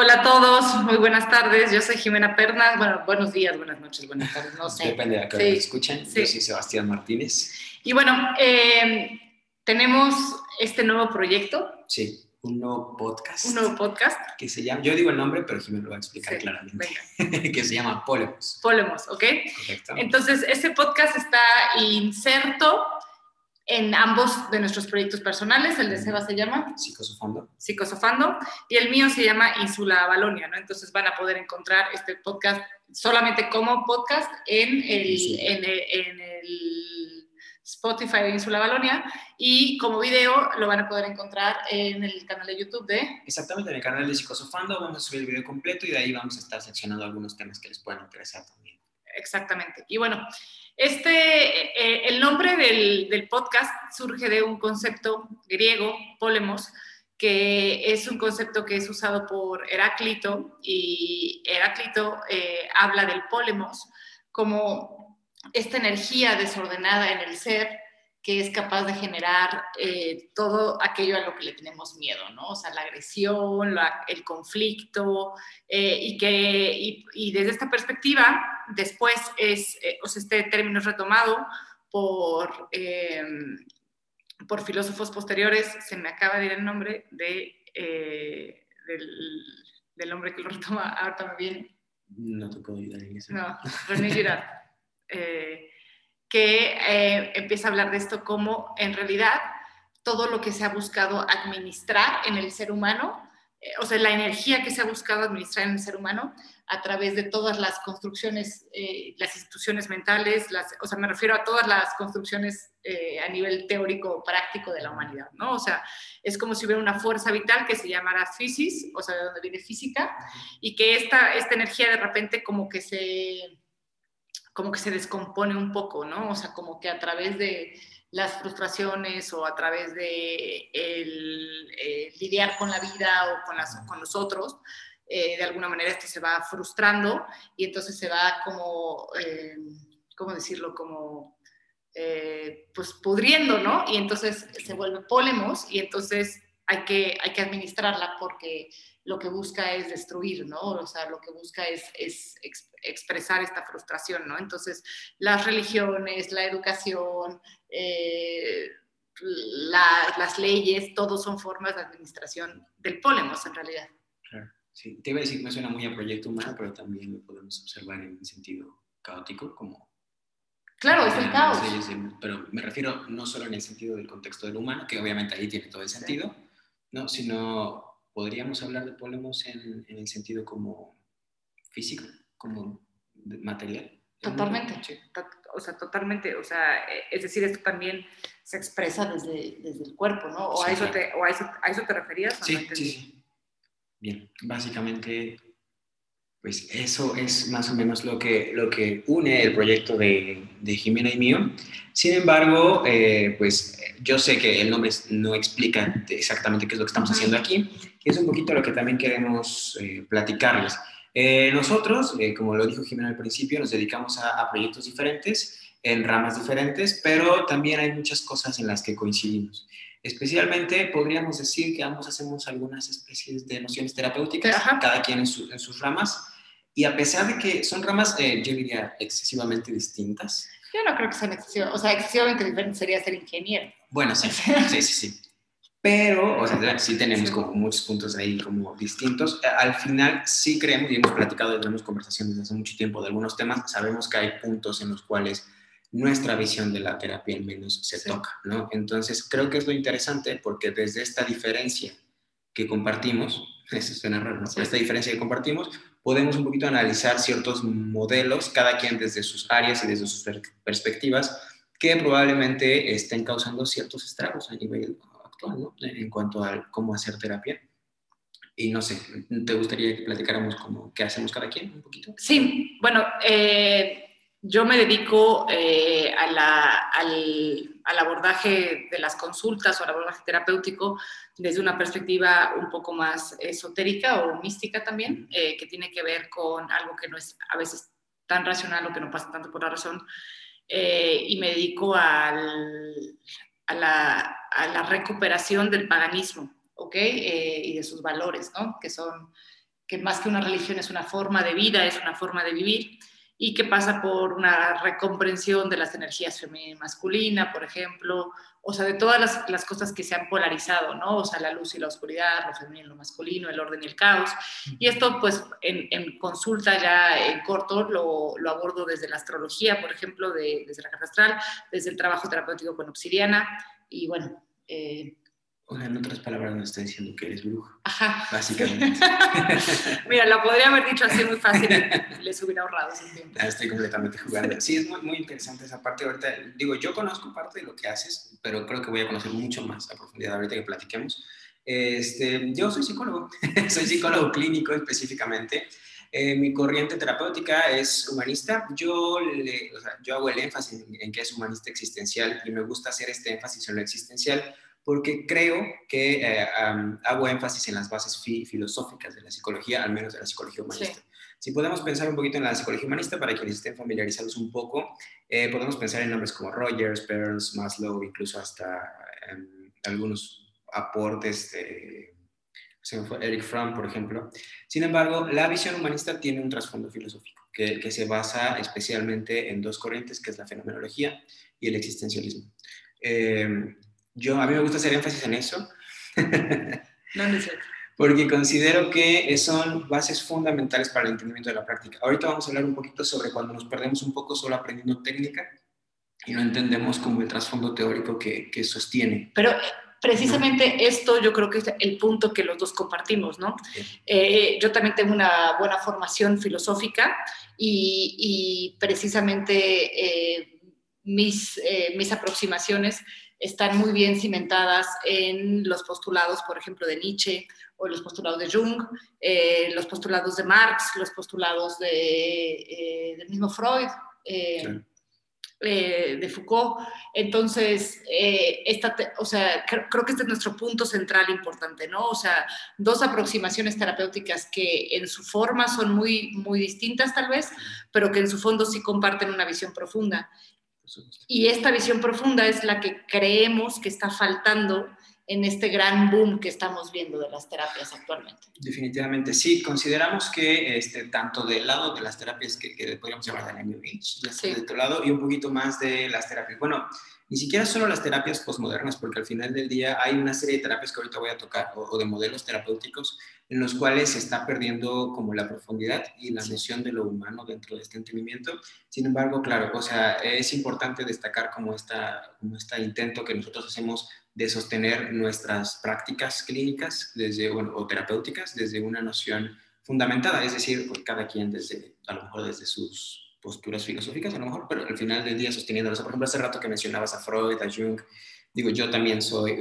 Hola a todos, muy buenas tardes. Yo soy Jimena Pernas. Bueno, buenos días, buenas noches, buenas tardes, no sé. Depende de a qué hora Sí. nos escuchen. Sí. Yo soy Sebastián Martínez. Y bueno, eh, tenemos este nuevo proyecto, Sí, un nuevo podcast un nuevo podcast. que se llama, yo digo el nombre, pero Jimena lo va a explicar Sí, claramente, Venga, que se llama Polemos. Polemos, ¿ok? Correcto. Entonces, este podcast está inserto en ambos de nuestros proyectos personales. El de Seba se llama Psicosofando. Psicosofando y el mío se llama Insula Balonia, ¿no? Entonces van a poder encontrar este podcast solamente como podcast en el, Sí. en el, en el Spotify de Insula Balonia y como video lo van a poder encontrar en el canal de YouTube de Exactamente, en el canal de Psicosofando vamos a subir el video completo y de ahí vamos a estar seccionando algunos temas que les puedan interesar también. Exactamente. Y bueno, este, eh, el nombre del, del podcast surge de un concepto griego, polemos, que es un concepto que es usado por Heráclito y Heráclito eh, habla del polemos como esta energía desordenada en el ser que es capaz de generar eh, todo aquello a lo que le tenemos miedo, ¿no? O sea, la agresión, la- el conflicto, eh, y que y, y desde esta perspectiva después es eh, o sea, este término es retomado por eh, por filósofos posteriores se me acaba de ir el nombre de del, del hombre que lo retoma ahorita me viene No te puedo ayudar en eso. no René Girard que eh, empieza a hablar de esto como en realidad todo lo que se ha buscado administrar en el ser humano eh, o sea, la energía que se ha buscado administrar en el ser humano a través de todas las construcciones, eh, las instituciones mentales, las, o sea, me refiero a todas las construcciones a nivel teórico práctico de la humanidad, ¿no? O sea, es como si hubiera una fuerza vital que se llamara physis, o sea, de donde viene física, y que esta, esta energía de repente como que se como que se descompone un poco, ¿no? O sea, como que a través de las frustraciones o a través de el, eh, lidiar con la vida o con, las, los otros, eh, de alguna manera esto se va frustrando y entonces se va como, eh, ¿cómo decirlo? Como, pues pudriendo, ¿no? Y entonces se vuelve polemos y entonces hay que, hay que administrarla porque lo que busca es destruir, ¿no? O sea, lo que busca es, es ex, expresar esta frustración, ¿no? Entonces, las religiones, la educación, eh, la, las leyes, todos son formas de administración del polemos en realidad. Claro. Sí, te iba a decir que me suena muy a proyecto humano, pero también lo podemos observar en sentido caótico, como... Claro, es el caos. leyes pero me refiero no solo en el sentido del contexto del humano, que obviamente ahí tiene todo el sentido, ¿no? sino podríamos hablar de polemos en, en el sentido como físico, como material. Totalmente, Sí. o sea, totalmente, o sea, eh, es decir, esto también se expresa desde, desde el cuerpo, ¿no? O, a, eso claro. te, o a, eso, a eso te referías. ¿o no Sí, sí. Bien, básicamente, pues eso es más o menos lo que, lo que une el proyecto de, de Jimena y mío. Sin embargo, eh, pues yo sé que el nombre no explica exactamente qué es lo que estamos haciendo aquí, es un poquito lo que también queremos eh, platicarles. Eh, nosotros, eh, como lo dijo Jimena al principio, nos dedicamos a, a proyectos diferentes, en ramas diferentes, pero también hay muchas cosas en las que coincidimos. Especialmente podríamos decir que ambos hacemos algunas especies de nociones terapéuticas, Ajá. cada quien en, su- en sus ramas, y a pesar de que son ramas, yo diría, excesivamente distintas, Yo no creo que sean excesivamente, o sea, excesivamente diferente sería ser ingeniero. bueno, sí, sí, sí, sí. Pero, o sea, sí tenemos como muchos puntos ahí como distintos. Al final sí creemos y hemos platicado y tenemos conversaciones desde hace mucho tiempo de algunos temas. Sabemos que hay puntos en los cuales nuestra visión de la terapia al menos se Sí. toca, ¿no? Entonces creo que es lo interesante porque desde esta diferencia que compartimos, eso suena raro, ¿no? Sí. Esta diferencia que compartimos, podemos un poquito analizar ciertos modelos, cada quien desde sus áreas y desde sus per- perspectivas, que probablemente estén causando ciertos estragos a nivel actual, ¿no? En cuanto a cómo hacer terapia. Y no sé, ¿te gustaría que platicáramos como qué hacemos cada quien un poquito? Sí, bueno, eh, yo me dedico eh, a la- al, al abordaje de las consultas o al abordaje terapéutico desde una perspectiva un poco más esotérica o mística también, eh, que tiene que ver con algo que no es a veces tan racional o que no pasa tanto por la razón. Eh, y me dedico al, a, la, a la recuperación del paganismo, ¿ok? Eh, y de sus valores, ¿no? Que son que más que una religión es una forma de vida, es una forma de vivir y que pasa por una recomprensión de las energías femenina y masculina, por ejemplo, o sea, de todas las, las, cosas que se han polarizado, ¿no? O sea, la luz y la oscuridad, lo femenino y lo masculino, el orden y el caos. Y esto, pues, en, en consulta ya en corto lo, lo, abordo desde la astrología, por ejemplo, de, desde la carta astral, desde el trabajo terapéutico con obsidiana, y bueno, eh, o sea, en otras palabras, no está diciendo que eres bruja. Ajá. Básicamente. Mira, lo podría haber dicho así muy fácil, les hubiera ahorrado ese tiempo. Ah, estoy completamente jugando. Sí, es muy, muy interesante esa parte. Ahorita, digo, yo conozco parte de lo que haces, pero creo que voy a conocer mucho más a profundidad ahorita que platiquemos. Este, yo soy psicólogo, soy psicólogo clínico específicamente. Eh, mi corriente terapéutica es humanista. Yo, le, o sea, yo hago el énfasis en, en que es humanista existencial y me gusta hacer este énfasis en lo existencial porque creo que eh, um, hago énfasis en las bases fi filosóficas de la psicología, al menos de la psicología humanista. Sí. Si podemos pensar un poquito en la psicología humanista, para quienes estén familiarizados un poco, eh, podemos pensar en nombres como Rogers, Burns, Maslow, incluso hasta eh, algunos aportes de Eric Fromm, por ejemplo. Sin embargo, la visión humanista tiene un trasfondo filosófico que, que se basa especialmente en dos corrientes, que es la fenomenología y el existencialismo. Eh, yo, a mí me gusta hacer énfasis en eso. no, no porque considero que son bases fundamentales para el entendimiento de la práctica. Ahorita vamos a hablar un poquito sobre cuando nos perdemos un poco solo aprendiendo técnica y no entendemos como el trasfondo teórico que, que sostiene. Pero precisamente ¿no? esto yo creo que es el punto que los dos compartimos, ¿no? Eh, yo también tengo una buena formación filosófica y, y precisamente eh, mis, eh, mis aproximaciones están muy bien cimentadas en los postulados, por ejemplo, de Nietzsche o los postulados de Jung, eh, los postulados de Marx, los postulados de, eh, del mismo Freud, eh, sí. de Foucault. Entonces, esta o sea, creo, creo, que este es nuestro punto central importante, ¿no? O sea, dos aproximaciones terapéuticas que en su forma son muy, muy distintas tal vez, pero que en su fondo sí comparten una visión profunda. Y esta visión profunda es la que creemos que está faltando en este gran boom que estamos viendo de las terapias actualmente. Definitivamente, sí. Consideramos que este, tanto del lado de las terapias que, que podríamos llamar de la New Age, sí. de otro lado, y un poquito más de las terapias. Bueno, ni siquiera solo las terapias postmodernas, porque al final del día hay una serie de terapias que ahorita voy a tocar, o, o de modelos terapéuticos, en los cuales se está perdiendo como la profundidad y la noción de lo humano dentro de este entendimiento. Sin embargo, claro, o sea, es importante destacar como, como este intento que nosotros hacemos de sostener nuestras prácticas clínicas desde, bueno, o terapéuticas desde una noción fundamentada, es decir, por cada quien desde, a lo mejor desde sus posturas filosóficas, a lo mejor, pero al final del día sosteniéndolas. Por ejemplo, hace rato que mencionabas a Freud, a Jung, digo, yo también soy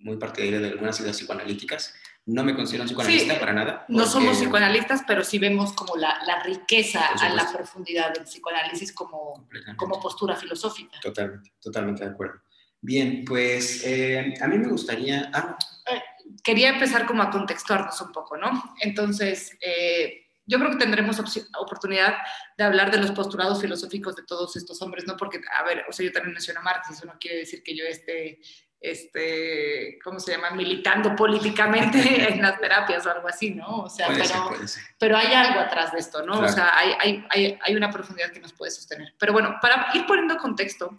muy partidario de algunas ideas psicoanalíticas. No me considero un psicoanalista sí, para nada. Porque... No somos psicoanalistas, pero sí vemos como la, la riqueza a la profundidad del psicoanálisis como, como postura filosófica. Totalmente, totalmente de acuerdo. Bien, pues eh, a mí me gustaría... Ah. Eh, quería empezar como a contextuarnos un poco, ¿no? Entonces, eh, yo creo que tendremos oportunidad de hablar de los postulados filosóficos de todos estos hombres, ¿no? Porque, a ver, o sea, yo también menciono a Marx, eso no quiere decir que yo esté, este, ¿cómo se llama?, militando políticamente en las terapias o algo así, ¿no? O sea, puede pero, ser, ser. pero hay algo atrás de esto, ¿no? Claro. O sea, hay, hay, hay, hay, una profundidad que nos puede sostener. Pero bueno, para ir poniendo contexto,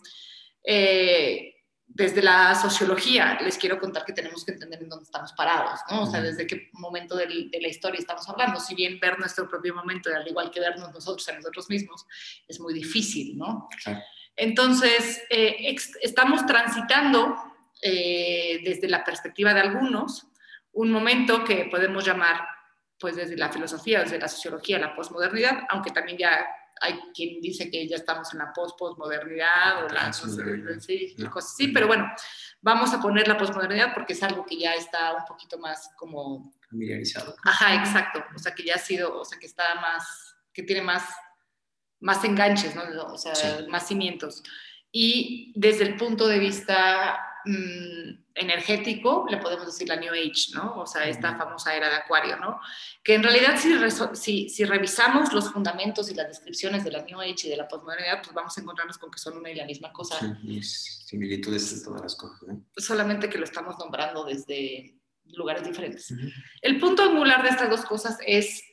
eh, desde la sociología les quiero contar que tenemos que entender en dónde estamos parados, ¿no? O sea, desde qué momento de, de, la historia estamos hablando. Si bien ver nuestro propio momento, al igual que vernos nosotros a nosotros mismos, es muy difícil, ¿no? Claro. Entonces, eh, estamos transitando eh, desde la perspectiva de algunos un momento que podemos llamar, pues desde la filosofía, desde la sociología, la posmodernidad, aunque también ya hay quien dice que ya estamos en la post-posmodernidad o la sé, sí, no. cosas así, pero bueno, vamos a poner la posmodernidad porque es algo que ya está un poquito más como... Familiarizado. Ajá, exacto, o sea, que ya ha sido, o sea, que está más, que tiene más, más enganches, ¿no? O sea, sí. más cimientos. Y desde el punto de vista mmm, energético, le podemos decir la New Age, ¿no? O sea, esta famosa era de Acuario, ¿no? Que en realidad si, si, si, revisamos los fundamentos y las descripciones de la New Age y de la posmodernidad, pues vamos a encontrarnos con que son una y la misma cosa. Sí, similitudes en todas las cosas, ¿no? Solamente que lo estamos nombrando desde, lugares diferentes. El punto angular de estas dos cosas es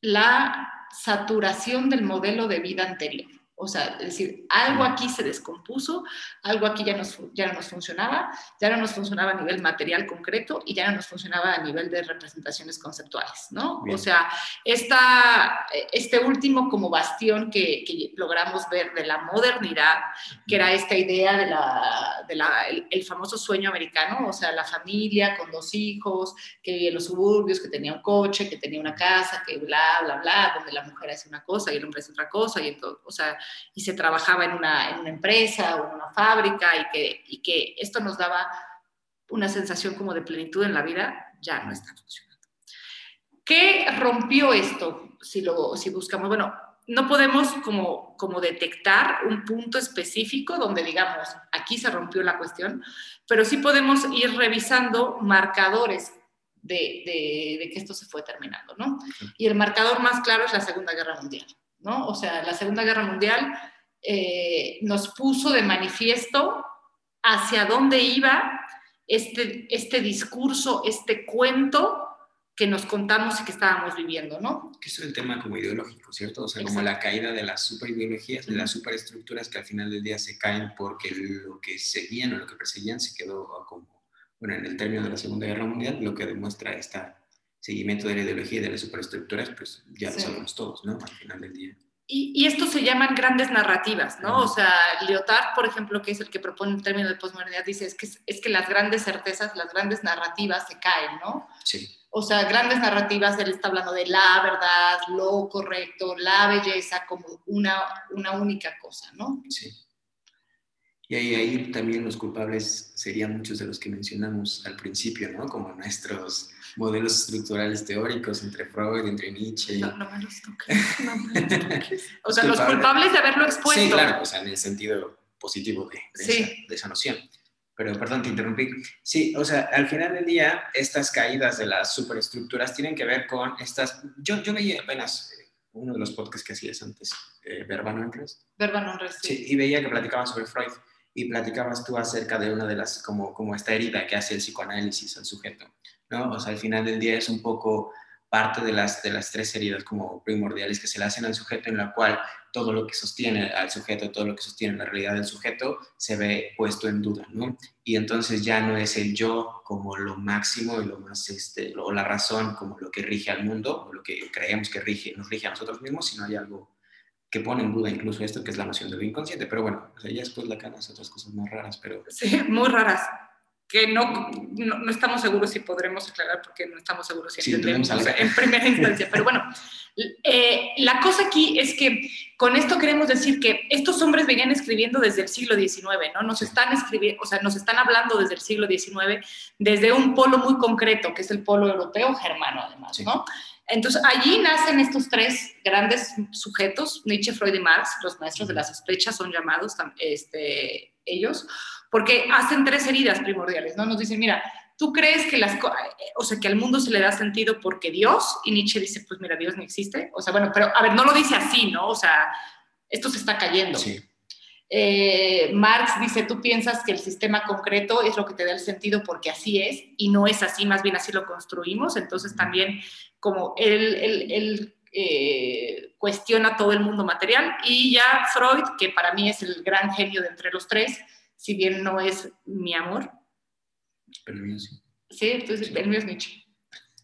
la saturación del modelo de vida anterior. O sea, es decir, algo aquí se descompuso, algo aquí ya, nos, ya no nos funcionaba, ya no nos funcionaba a nivel material concreto y ya no nos funcionaba a nivel de representaciones conceptuales, ¿no? O sea, esta, este último como bastión que, que, logramos ver de la modernidad, que era esta idea de la, de la el, famoso sueño americano, o sea, la familia con dos hijos, que vivía en los suburbios, que tenía un coche, que tenía una casa, que bla, bla, bla, donde la mujer hace una cosa y el hombre hace otra cosa, y entonces, o sea, y se trabajaba en una, en una empresa o en una fábrica y que, y que esto nos daba una sensación como de plenitud en la vida, ya no está funcionando. ¿Qué rompió esto? Si, lo, si buscamos, bueno, no podemos como, como detectar un punto específico donde digamos, aquí se rompió la cuestión, pero sí podemos ir revisando marcadores de, de, de, que esto se fue terminando, ¿no? Y el marcador más claro es la Segunda Guerra Mundial. ¿No? O sea, la Segunda Guerra Mundial eh, nos puso de manifiesto hacia dónde iba este, este discurso, este cuento que nos contamos y que estábamos viviendo, ¿no? Que es el tema como ideológico, ¿cierto? O sea, como la caída de las superideologías, de las superestructuras que al final del día se caen porque lo que seguían o lo que perseguían se quedó como, bueno, en el término de la Segunda Guerra Mundial, lo que demuestra esta seguimiento de la ideología y de las superestructuras, pues ya lo sabemos todos, ¿no? Al final del día. Y, y esto se llaman grandes narrativas, ¿no? O sea, Lyotard, por ejemplo, que es el que propone el término de posmodernidad, dice es que, es que las grandes certezas, las grandes narrativas se caen, ¿no? Sí. O sea, grandes narrativas, él está hablando de la verdad, lo correcto, la belleza como una, una única cosa, ¿no? Sí. Y ahí, ahí también los culpables serían muchos de los que mencionamos al principio, ¿no? Como nuestros modelos estructurales teóricos entre Freud, entre Nietzsche. No, no me los toques, no me los toques. O sea, los culpables de haberlo expuesto. Sí, claro, o sea, en el sentido positivo de, de, esa, de esa noción. Pero, perdón, te interrumpí. Sí, o sea, al final del día, estas caídas de las superestructuras tienen que ver con estas... Yo, yo veía apenas eh, uno de los podcasts que hacías antes, eh, Verba no Verba no sí. sí. Y veía que platicaba sobre Freud y platicabas tú acerca de una de las, como, como esta herida que hace el psicoanálisis al sujeto. ¿No? O sea, al final del día es un poco parte de las, de las tres heridas como primordiales que se le hacen al sujeto, en la cual todo lo que sostiene al sujeto, todo lo que sostiene la realidad del sujeto, se ve puesto en duda, ¿no? Y entonces ya no es el yo como lo máximo y lo más, este, o la razón como lo que rige al mundo, o lo que creemos que rige, nos rige a nosotros mismos, sino hay algo que pone en duda incluso esto, que es la noción del inconsciente. Pero bueno, o sea, ya después la cara hace otras cosas más raras, pero... Sí, muy raras que no, no, estamos seguros si podremos aclarar porque no estamos seguros si Sí, entendemos entendemos en primera instancia. Pero bueno, eh, la cosa aquí es que con esto queremos decir que estos hombres venían escribiendo desde el siglo XIX, ¿no? Nos están escribiendo, o sea, nos están hablando desde el siglo XIX, desde un polo muy concreto, que es el polo europeo germano, además, Sí. ¿no? Entonces, allí nacen estos tres grandes sujetos, Nietzsche, Freud y Marx, los maestros de la sospecha son llamados este, ellos, porque hacen tres heridas primordiales, ¿no? Nos dicen, mira, tú crees que las, co- o sea, que al mundo se le da sentido porque Dios, y Nietzsche dice, pues mira, Dios no existe, o sea, bueno, pero a ver, no lo dice así, ¿no? O sea, esto se está cayendo. Sí, Eh, Marx dice, tú piensas que el sistema concreto es lo que te da el sentido porque así es, y no es así, más bien así lo construimos, entonces también como él, él- él, eh, cuestiona todo el mundo material, y ya Freud, que para mí es el gran genio de entre los tres, si bien no es mi amor, pero el mío sí. sí, entonces el mío es Nietzsche.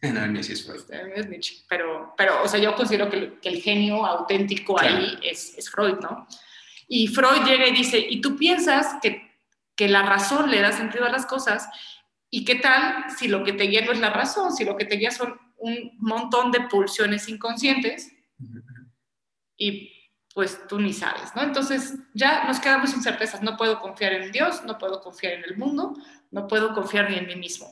No, el mío sí es Freud. El mío es Nietzsche, pero, pero o sea, yo considero que, el- que el genio auténtico Claro. ahí es, es Freud, ¿no? Y Freud llega y dice, y tú piensas que, que la razón le da sentido a las cosas, ¿y qué tal si lo que te guía no es la razón, si lo que te guía son un montón de pulsiones inconscientes y pues tú ni sabes, ¿no? Entonces ya nos quedamos sin certezas, no puedo confiar en Dios, no puedo confiar en el mundo, no puedo confiar ni en mí mismo.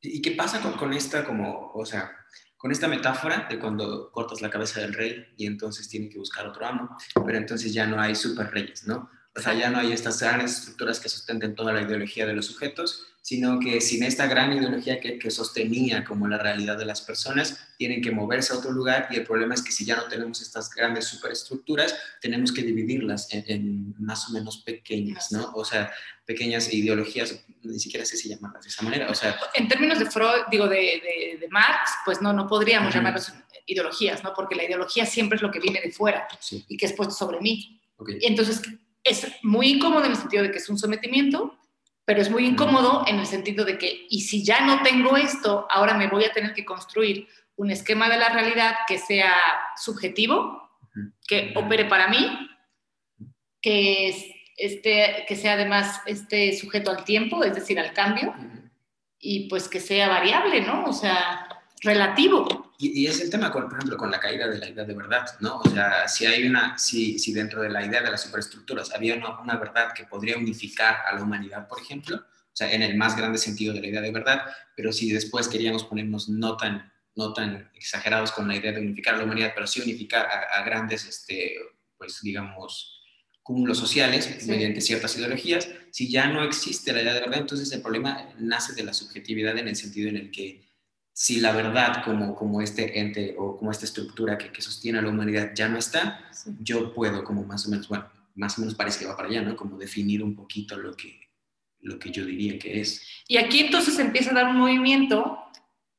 ¿Y qué pasa con, esta como, o sea, con esta metáfora de cuando cortas la cabeza del rey y entonces tiene que buscar otro amo, pero entonces ya no hay super reyes, ¿no? O sea, ya no hay estas grandes estructuras que sustenten toda la ideología de los sujetos, sino que sin esta gran ideología que, que, sostenía como la realidad de las personas, tienen que moverse a otro lugar y el problema es que si ya no tenemos estas grandes superestructuras, tenemos que dividirlas en, más o menos pequeñas, ¿no? O sea, pequeñas ideologías, ni siquiera sé si llamarlas de esa manera, o sea... En términos de Freud, digo, de, de, de Marx, pues no, no podríamos uh -huh. llamarlos ideologías, ¿no? Porque la ideología siempre es lo que viene de fuera Sí. y que es puesto sobre mí. Ok. Entonces, es muy incómodo en el sentido de que es un sometimiento, pero es muy incómodo en el sentido de que, y si ya no tengo esto, ahora me voy a tener que construir un esquema de la realidad que sea subjetivo, que opere para mí, que, es- este, que sea además este, sujeto al tiempo, es decir, al cambio, y pues que sea variable, ¿no? O sea, relativo. Y, y es el tema, con, por ejemplo, con la caída de la idea de verdad, ¿no? O sea, si hay una, si, si dentro de la idea de las superestructuras había una, una verdad que podría unificar a la humanidad, por ejemplo, o sea, en el más grande sentido de la idea de verdad, pero si después queríamos ponernos no tan, no tan exagerados con la idea de unificar a la humanidad, pero sí unificar a, a grandes, este, pues, digamos, cúmulos sociales Sí. mediante ciertas ideologías, si ya no existe la idea de verdad, entonces el problema nace de la subjetividad en el sentido en el que si la verdad como, como este ente o como esta estructura que, que sostiene a la humanidad ya no está, yo puedo como más o menos, bueno, más o menos parece que va para allá, ¿no? Como definir un poquito lo que, lo que yo diría que es. Y aquí entonces empieza a dar un movimiento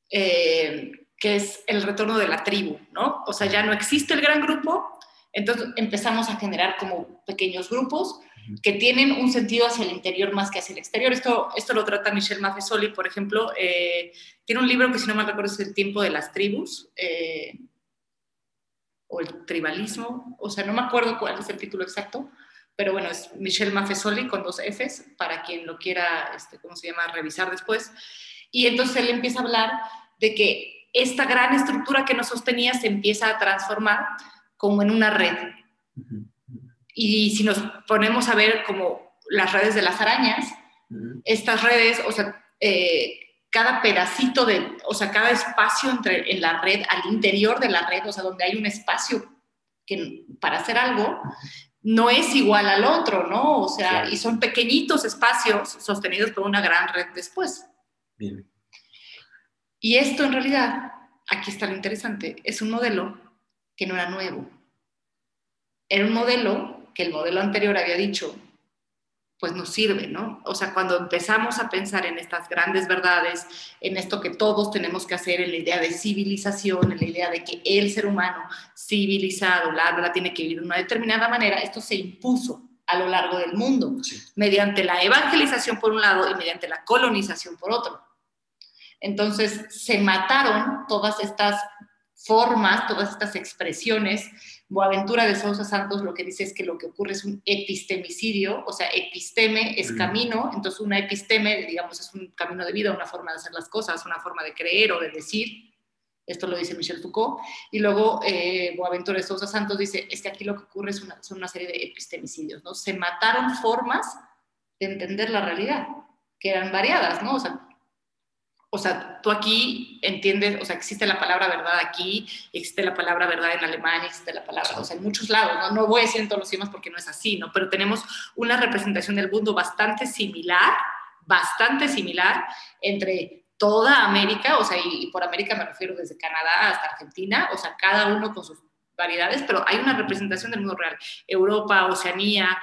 eh, que es el retorno de la tribu, ¿no? O sea, ya no existe el gran grupo, entonces empezamos a generar como pequeños grupos que tienen un sentido hacia el interior más que hacia el exterior. Esto, esto lo trata Michel Maffesoli, por ejemplo. eh, tiene un libro que, si no me recuerdo, es El tiempo de las tribus, eh, o el tribalismo, o sea, no me acuerdo cuál es el título exacto, pero bueno, es Michel Maffesoli con dos Fs, para quien lo quiera, este, ¿cómo se llama?, revisar después. Y entonces él empieza a hablar de que esta gran estructura que nos sostenía se empieza a transformar como en una red. Y si nos ponemos a ver como las redes de las arañas, estas redes, o sea, eh, cada pedacito de, o sea, cada espacio entre, en la red, al interior de la red, o sea, donde hay un espacio que, para hacer algo, no es igual al otro, ¿no? O sea, Claro. y son pequeñitos espacios sostenidos por una gran red después. Bien. Y esto en realidad, aquí está lo interesante, es un modelo que no era nuevo. Era un modelo que el modelo anterior había dicho, pues nos sirve, ¿no? O sea, cuando empezamos a pensar en estas grandes verdades, en esto que todos tenemos que hacer, en la idea de civilización, en la idea de que el ser humano civilizado, bla, bla, tiene que vivir de una determinada manera, esto se impuso a lo largo del mundo, Sí. mediante la evangelización por un lado y mediante la colonización por otro. Entonces se mataron todas estas formas, todas estas expresiones. Boaventura de Sousa Santos lo que dice es que lo que ocurre es un epistemicidio, o sea, episteme es Mm. camino, entonces una episteme, digamos, es un camino de vida, una forma de hacer las cosas, una forma de creer o de decir. Esto lo dice Michel Foucault. Y luego eh, Boaventura de Sousa Santos dice, es que aquí lo que ocurre es una, son una serie de epistemicidios, ¿no? Se mataron formas de entender la realidad, que eran variadas, ¿no? O sea, o sea, tú aquí entiendes, o sea, existe la palabra verdad aquí, existe la palabra verdad en alemán, existe la palabra, o sea, en muchos lados, ¿no? No voy a decir en todos los idiomas porque no es así, ¿no? Pero tenemos una representación del mundo bastante similar, bastante similar entre toda América, o sea, y, y por América me refiero desde Canadá hasta Argentina, o sea, cada uno con sus variedades, pero hay una representación del mundo real. Europa, Oceanía,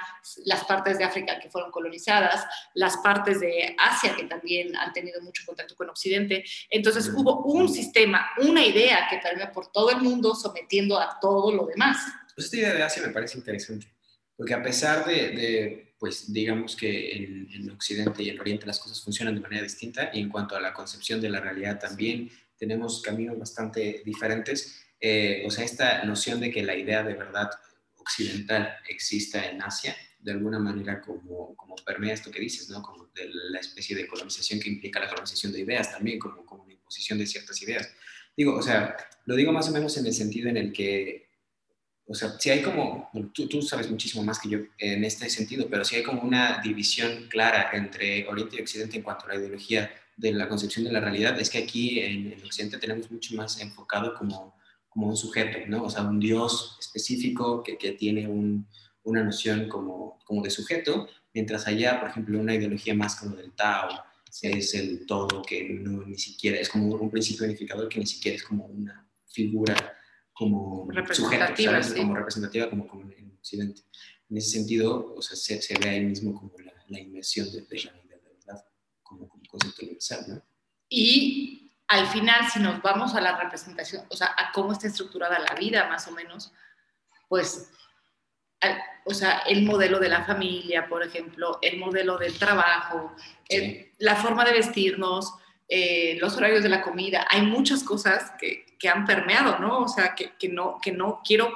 las partes de África que fueron colonizadas, las partes de Asia que también han tenido mucho contacto con Occidente. Entonces hubo un sistema, una idea que permea por todo el mundo sometiendo a todo lo demás. Pues esta idea de Asia me parece interesante, porque a pesar de, de pues digamos que en, en, Occidente y en Oriente las cosas funcionan de manera distinta y en cuanto a la concepción de la realidad también tenemos caminos bastante diferentes. Eh, o sea, esta noción de que la idea de verdad occidental exista en Asia, de alguna manera como, como permea esto que dices, ¿no? Como de la especie de colonización que implica la colonización de ideas también, como, como una imposición de ciertas ideas. Digo, o sea, lo digo más o menos en el sentido en el que o sea, si hay como, tú, tú, sabes muchísimo más que yo en este sentido, pero si hay como una división clara entre Oriente y Occidente en cuanto a la ideología de la concepción de la realidad, es que aquí en, en Occidente tenemos mucho más enfocado como, como un sujeto, ¿no? O sea, un Dios específico que, que tiene un, una noción como, como de sujeto, mientras allá, por ejemplo, una ideología más como del Tao, es el todo que no ni siquiera es como un principio unificador que ni siquiera es como una figura como representativa, sujeto, como representativa como, como en Occidente. En ese sentido, o sea, se, se ve ahí mismo como la, la inmersión de, de, la de verdad, como, como concepto universal, ¿no? Y al final, si nos vamos a la representación, o sea, a cómo está estructurada la vida, más o menos, pues, o sea, el modelo de la familia, por ejemplo, el modelo del trabajo, la forma de vestirnos, eh, los horarios de la comida, hay muchas cosas que, que han permeado, ¿no? O sea, que, que, no, que no quiero,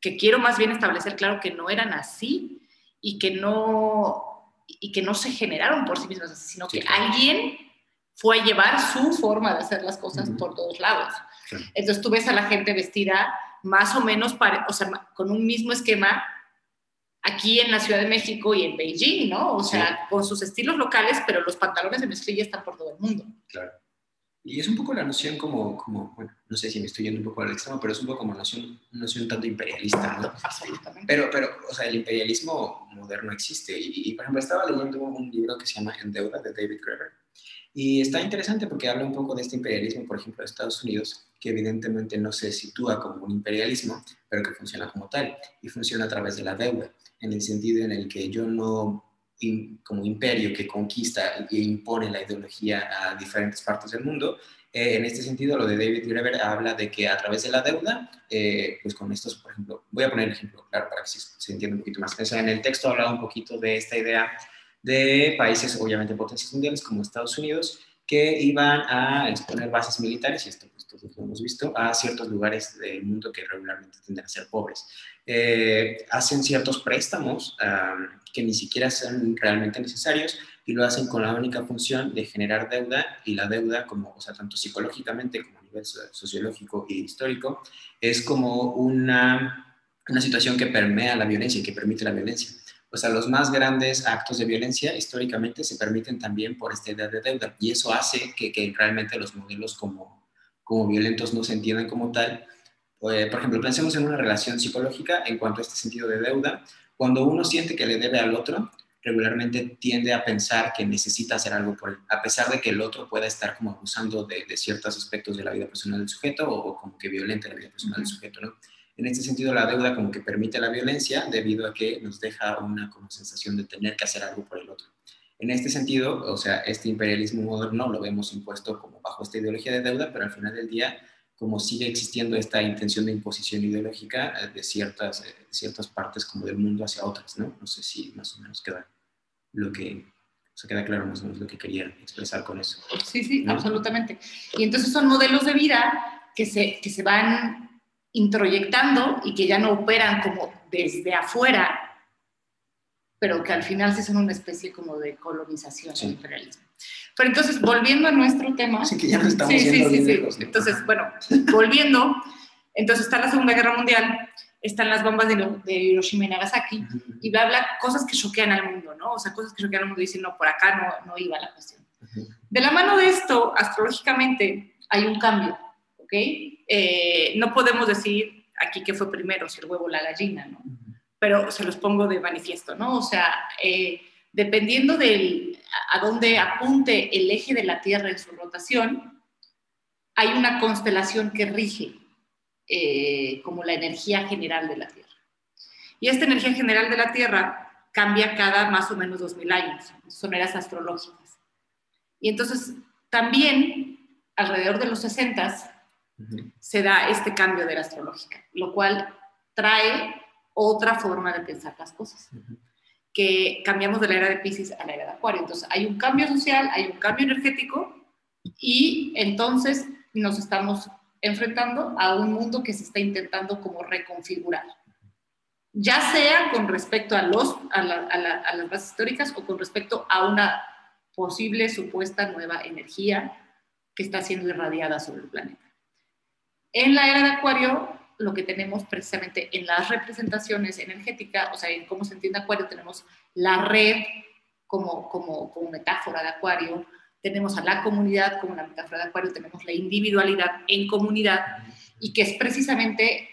que quiero más bien establecer claro que no eran así y que no, y que no se generaron por sí mismas, sino que alguien fue llevar su forma de hacer las cosas por todos lados. Entonces tú ves a la gente vestida más o menos, para, o sea, con un mismo esquema aquí en la Ciudad de México y en Beijing, ¿no? O sea, con sus estilos locales, pero los pantalones de mezclilla están por todo el mundo. Claro. Y es un poco la noción como, como, bueno, no sé si me estoy yendo un poco al extremo, pero es un poco como noción, noción tanto imperialista, ¿no? Absolutamente. Pero, pero, o sea, el imperialismo moderno existe. Y, y, por ejemplo, estaba leyendo un libro que se llama En Deuda, de David Graeber. Y está interesante porque habla un poco de este imperialismo, por ejemplo, de Estados Unidos, que evidentemente no se sitúa como un imperialismo, pero que funciona como tal. Y funciona a través de la deuda, en el sentido en el que yo no como imperio que conquista e impone la ideología a diferentes partes del mundo. Eh, en este sentido, lo de David Graeber habla de que a través de la deuda, eh, pues con estos, por ejemplo, voy a poner el ejemplo claro para que se, se entienda un poquito más. O sea, en el texto hablaba un poquito de esta idea de países, obviamente potencias mundiales como Estados Unidos, que iban a exponer bases militares, y esto pues, todos lo hemos visto, a ciertos lugares del mundo que regularmente tienden a ser pobres. Eh, hacen ciertos préstamos um, que ni siquiera son realmente necesarios y lo hacen con la única función de generar deuda y la deuda, como, o sea, tanto psicológicamente como a nivel sociológico y histórico, es como una, una situación que permea la violencia y que permite la violencia. O sea, los más grandes actos de violencia históricamente se permiten también por esta idea de deuda y eso hace que, que realmente los modelos como, como violentos no se entiendan como tal. Eh, por ejemplo, pensemos en una relación psicológica en cuanto a este sentido de deuda. Cuando uno siente que le debe al otro, regularmente tiende a pensar que necesita hacer algo por él, a pesar de que el otro pueda estar como abusando de, de ciertos aspectos de la vida personal del sujeto o, o como que violenta la vida personal del sujeto, ¿no? En este sentido, la deuda como que permite la violencia debido a que nos deja una como sensación de tener que hacer algo por el otro. En este sentido, o sea, este imperialismo moderno lo vemos impuesto como bajo esta ideología de deuda, pero al final del día, como sigue existiendo esta intención de imposición ideológica eh, de ciertas, eh, de ciertas partes como del mundo hacia otras, ¿no? No sé si más o menos queda lo que, o sea, queda claro más o menos lo que quería expresar con eso. Sí, sí, ¿no? absolutamente. Y entonces son modelos de vida que se, que se van introyectando y que ya no operan como desde afuera, pero que al final sí son una especie como de colonización sí. imperialismo. Pero entonces, volviendo a nuestro tema... Sí, que ya nos estamos sí, yendo sí, sí, lejos, ¿no? Entonces, bueno, volviendo, entonces está la Segunda Guerra Mundial, están las bombas de, de Hiroshima y Nagasaki, uh -huh. y bla, bla, cosas que choquean al mundo, ¿no? O sea, cosas que choquean al mundo y dicen, no, por acá no, no iba la cuestión. Uh -huh. De la mano de esto, astrológicamente, hay un cambio, Eh, no podemos decir aquí que fue primero, si el huevo o la gallina, ¿no? Pero se los pongo de manifiesto, ¿no? O sea, eh, dependiendo de a dónde apunte el eje de la Tierra en su rotación, hay una constelación que rige eh, como la energía general de la Tierra. Y esta energía general de la Tierra cambia cada más o menos 2000 años, son eras astrológicas. Y entonces también alrededor de los 60 se da este cambio de la astrológica, lo cual trae otra forma de pensar las cosas. Uh -huh. Que cambiamos de la era de Pisces a la era de Acuario. Entonces, hay un cambio social, hay un cambio energético y entonces nos estamos enfrentando a un mundo que se está intentando como reconfigurar. Ya sea con respecto a, los, a, la, a, la, a las bases históricas o con respecto a una posible supuesta nueva energía que está siendo irradiada sobre el planeta. En la era de Acuario, lo que tenemos precisamente en las representaciones energéticas, o sea, en cómo se entiende Acuario, tenemos la red como, como, como metáfora de Acuario, tenemos a la comunidad como la metáfora de Acuario, tenemos la individualidad en comunidad, y que es precisamente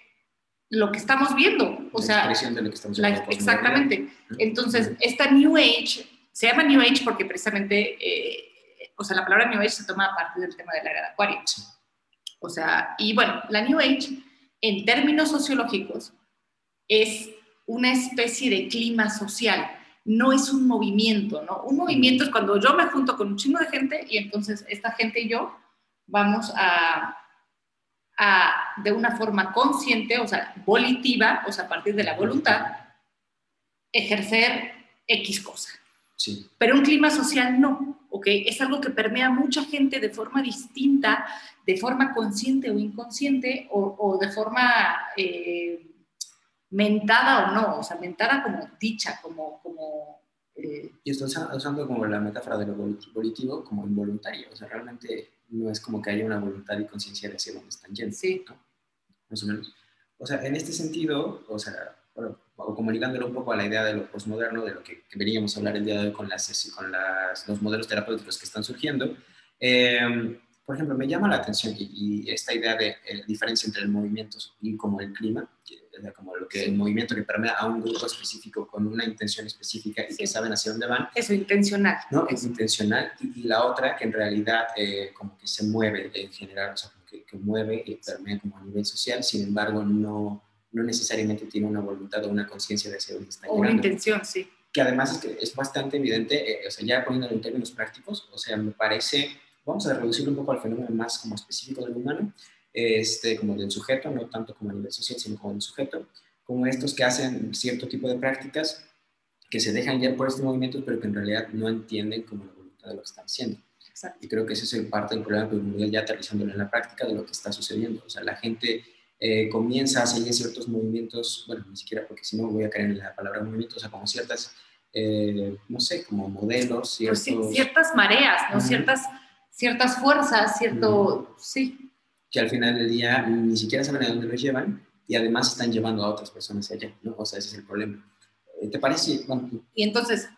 lo que estamos viendo. O sea, de lo que estamos la, exactamente. Entonces, esta New Age se llama New Age porque precisamente, eh, o sea, la palabra New Age se toma a partir del tema de la era de Acuario. O sea, y bueno, la New Age, en términos sociológicos, es una especie de clima social, no es un movimiento, ¿no? Un movimiento es cuando yo me junto con un chingo de gente y entonces esta gente y yo vamos a, a de una forma consciente, o sea, volitiva, o sea, a partir de la voluntad, ejercer X cosa. Sí. Pero un clima social no, ¿ok? Es algo que permea a mucha gente de forma distinta, de forma consciente o inconsciente, o, o de forma... Eh, mentada o no, o sea, mentada como dicha, como... como eh, y estoy usando como la metáfora de lo volitivo como involuntario, o sea, realmente no es como que haya una voluntad y conciencia de hacia dónde están yendo, sí. Más o menos. O sea, en este sentido, o sea, o como ligándolo un poco a la idea de lo postmoderno, de lo que, veníamos a hablar el día de hoy con, las, con las, los modelos terapéuticos que están surgiendo, eh, por ejemplo, me llama la atención y, esta idea de eh, diferencia entre el movimiento y como el clima, como lo que el movimiento que permea a un grupo específico con una intención específica y que saben hacia dónde van. Eso, intencional. ¿no? Es intencional. Y, la otra que en realidad eh, como que se mueve en general, o sea, que, que, mueve y permea como a nivel social, sin embargo no, no necesariamente tiene una voluntad o una conciencia de hacia dónde está o una intención, sí. Que además es, que es bastante evidente, eh, o sea, ya poniéndolo en términos prácticos, o sea, me parece vamos a reducir un poco al fenómeno más como específico del humano, este, como del sujeto, no tanto como a nivel social, sino como del sujeto, como estos que hacen cierto tipo de prácticas que se dejan guiar por estos movimientos, pero que en realidad no entienden como la voluntad de lo que están haciendo. Y creo que ese es el parte del problema primordial ya aterrizándolo en la práctica de lo que está sucediendo. O sea, la gente eh, comienza a seguir ciertos movimientos, bueno, ni siquiera porque si no voy a caer en la palabra movimiento, o sea, como ciertas, eh, no sé, como modelos, pues ciertos... ciertas mareas, ¿no? Ciertas ciertas fuerzas, cierto, sí. Que al final del día ni siquiera saben a dónde los llevan y además están llevando a otras personas allá, ¿no? O sea, ese es el problema. Eh, ¿Te parece? y entonces,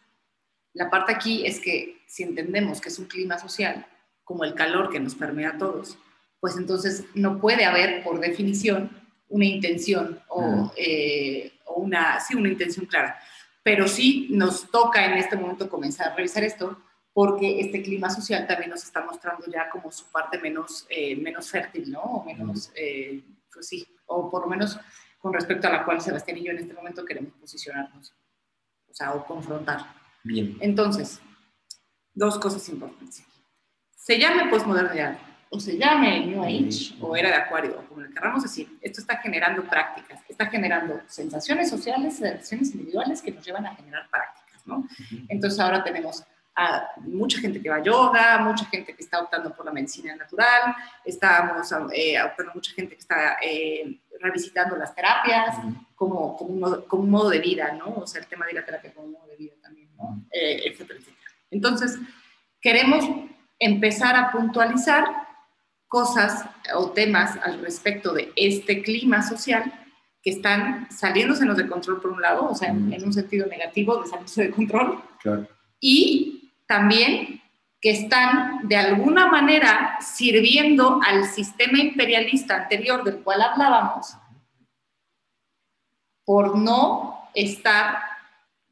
la parte aquí es que si entendemos que es un clima social, como el calor que nos permea a todos, pues entonces no puede haber, por definición, una intención o, eh, o una, sí, una intención clara. Pero sí nos toca en este momento comenzar a revisar esto porque este clima social también nos está mostrando ya como su parte menos, eh, menos fértil, ¿no? O menos, eh, pues sí, o por lo menos con respecto a la cual Sebastián y yo en este momento queremos posicionarnos, o sea, o confrontar. Bien. Entonces, dos cosas importantes. Se llame postmodernidad, o se llame New Age, o era de Acuario, como le queramos decir, esto está generando prácticas, está generando sensaciones sociales, sensaciones individuales que nos llevan a generar prácticas, ¿no? Entonces ahora tenemos a mucha gente que va a yoga, mucha gente que está optando por la medicina natural, estamos eh, optando mucha gente que está eh, revisitando las terapias como, como, un modo, de vida, ¿no? O sea, el tema de la terapia como un modo de vida también, ¿no? Eh, etcétera, etcétera. Entonces, queremos empezar a puntualizar cosas o temas al respecto de este clima social que están saliéndosenos de control por un lado, o sea, en, un sentido negativo de salirse de control, claro. y también que están de alguna manera sirviendo al sistema imperialista anterior del cual hablábamos por no estar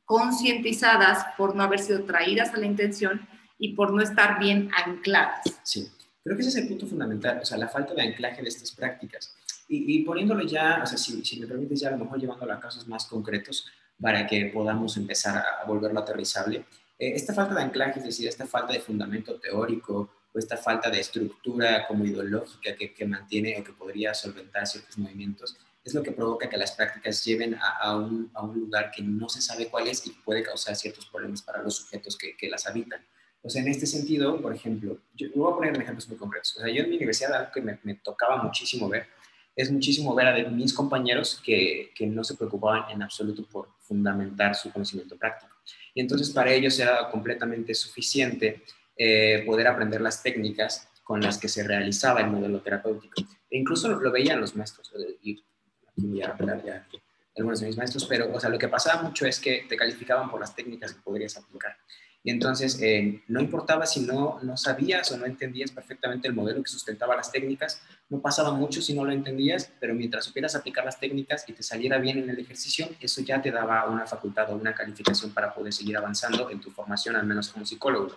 concientizadas, por no haber sido traídas a la intención y por no estar bien ancladas. Sí, creo que ese es el punto fundamental, o sea, la falta de anclaje de estas prácticas. Y, poniéndolo ya, o sea, si, si me permites ya a lo mejor llevándolo a casos más concretos para que podamos empezar a volverlo aterrizable. Eh, esta falta de anclaje, es decir, esta falta de fundamento teórico o esta falta de estructura como ideológica que, que mantiene o que podría solventar ciertos movimientos, es lo que provoca que las prácticas lleven a, un, a, un, lugar que no se sabe cuál es y puede causar ciertos problemas para los sujetos que, que las habitan. O sea, en este sentido, por ejemplo, yo voy a poner ejemplos muy concretos. O sea, yo en mi universidad algo que me, me tocaba muchísimo ver es muchísimo ver a mis compañeros que, que no se preocupaban en absoluto por fundamentar su conocimiento práctico. Y entonces para ellos era completamente suficiente eh, poder aprender las técnicas con las que se realizaba el modelo terapéutico. E incluso lo, veían los maestros, y aquí a hablar ya algunos de mis maestros, pero o sea, lo que pasaba mucho es que te calificaban por las técnicas que podrías aplicar. Y entonces, eh, no importaba si no, no sabías o no entendías perfectamente el modelo que sustentaba las técnicas, no pasaba mucho si no lo entendías, pero mientras supieras aplicar las técnicas y te saliera bien en el ejercicio, eso ya te daba una facultad o una calificación para poder seguir avanzando en tu formación, al menos como psicólogo.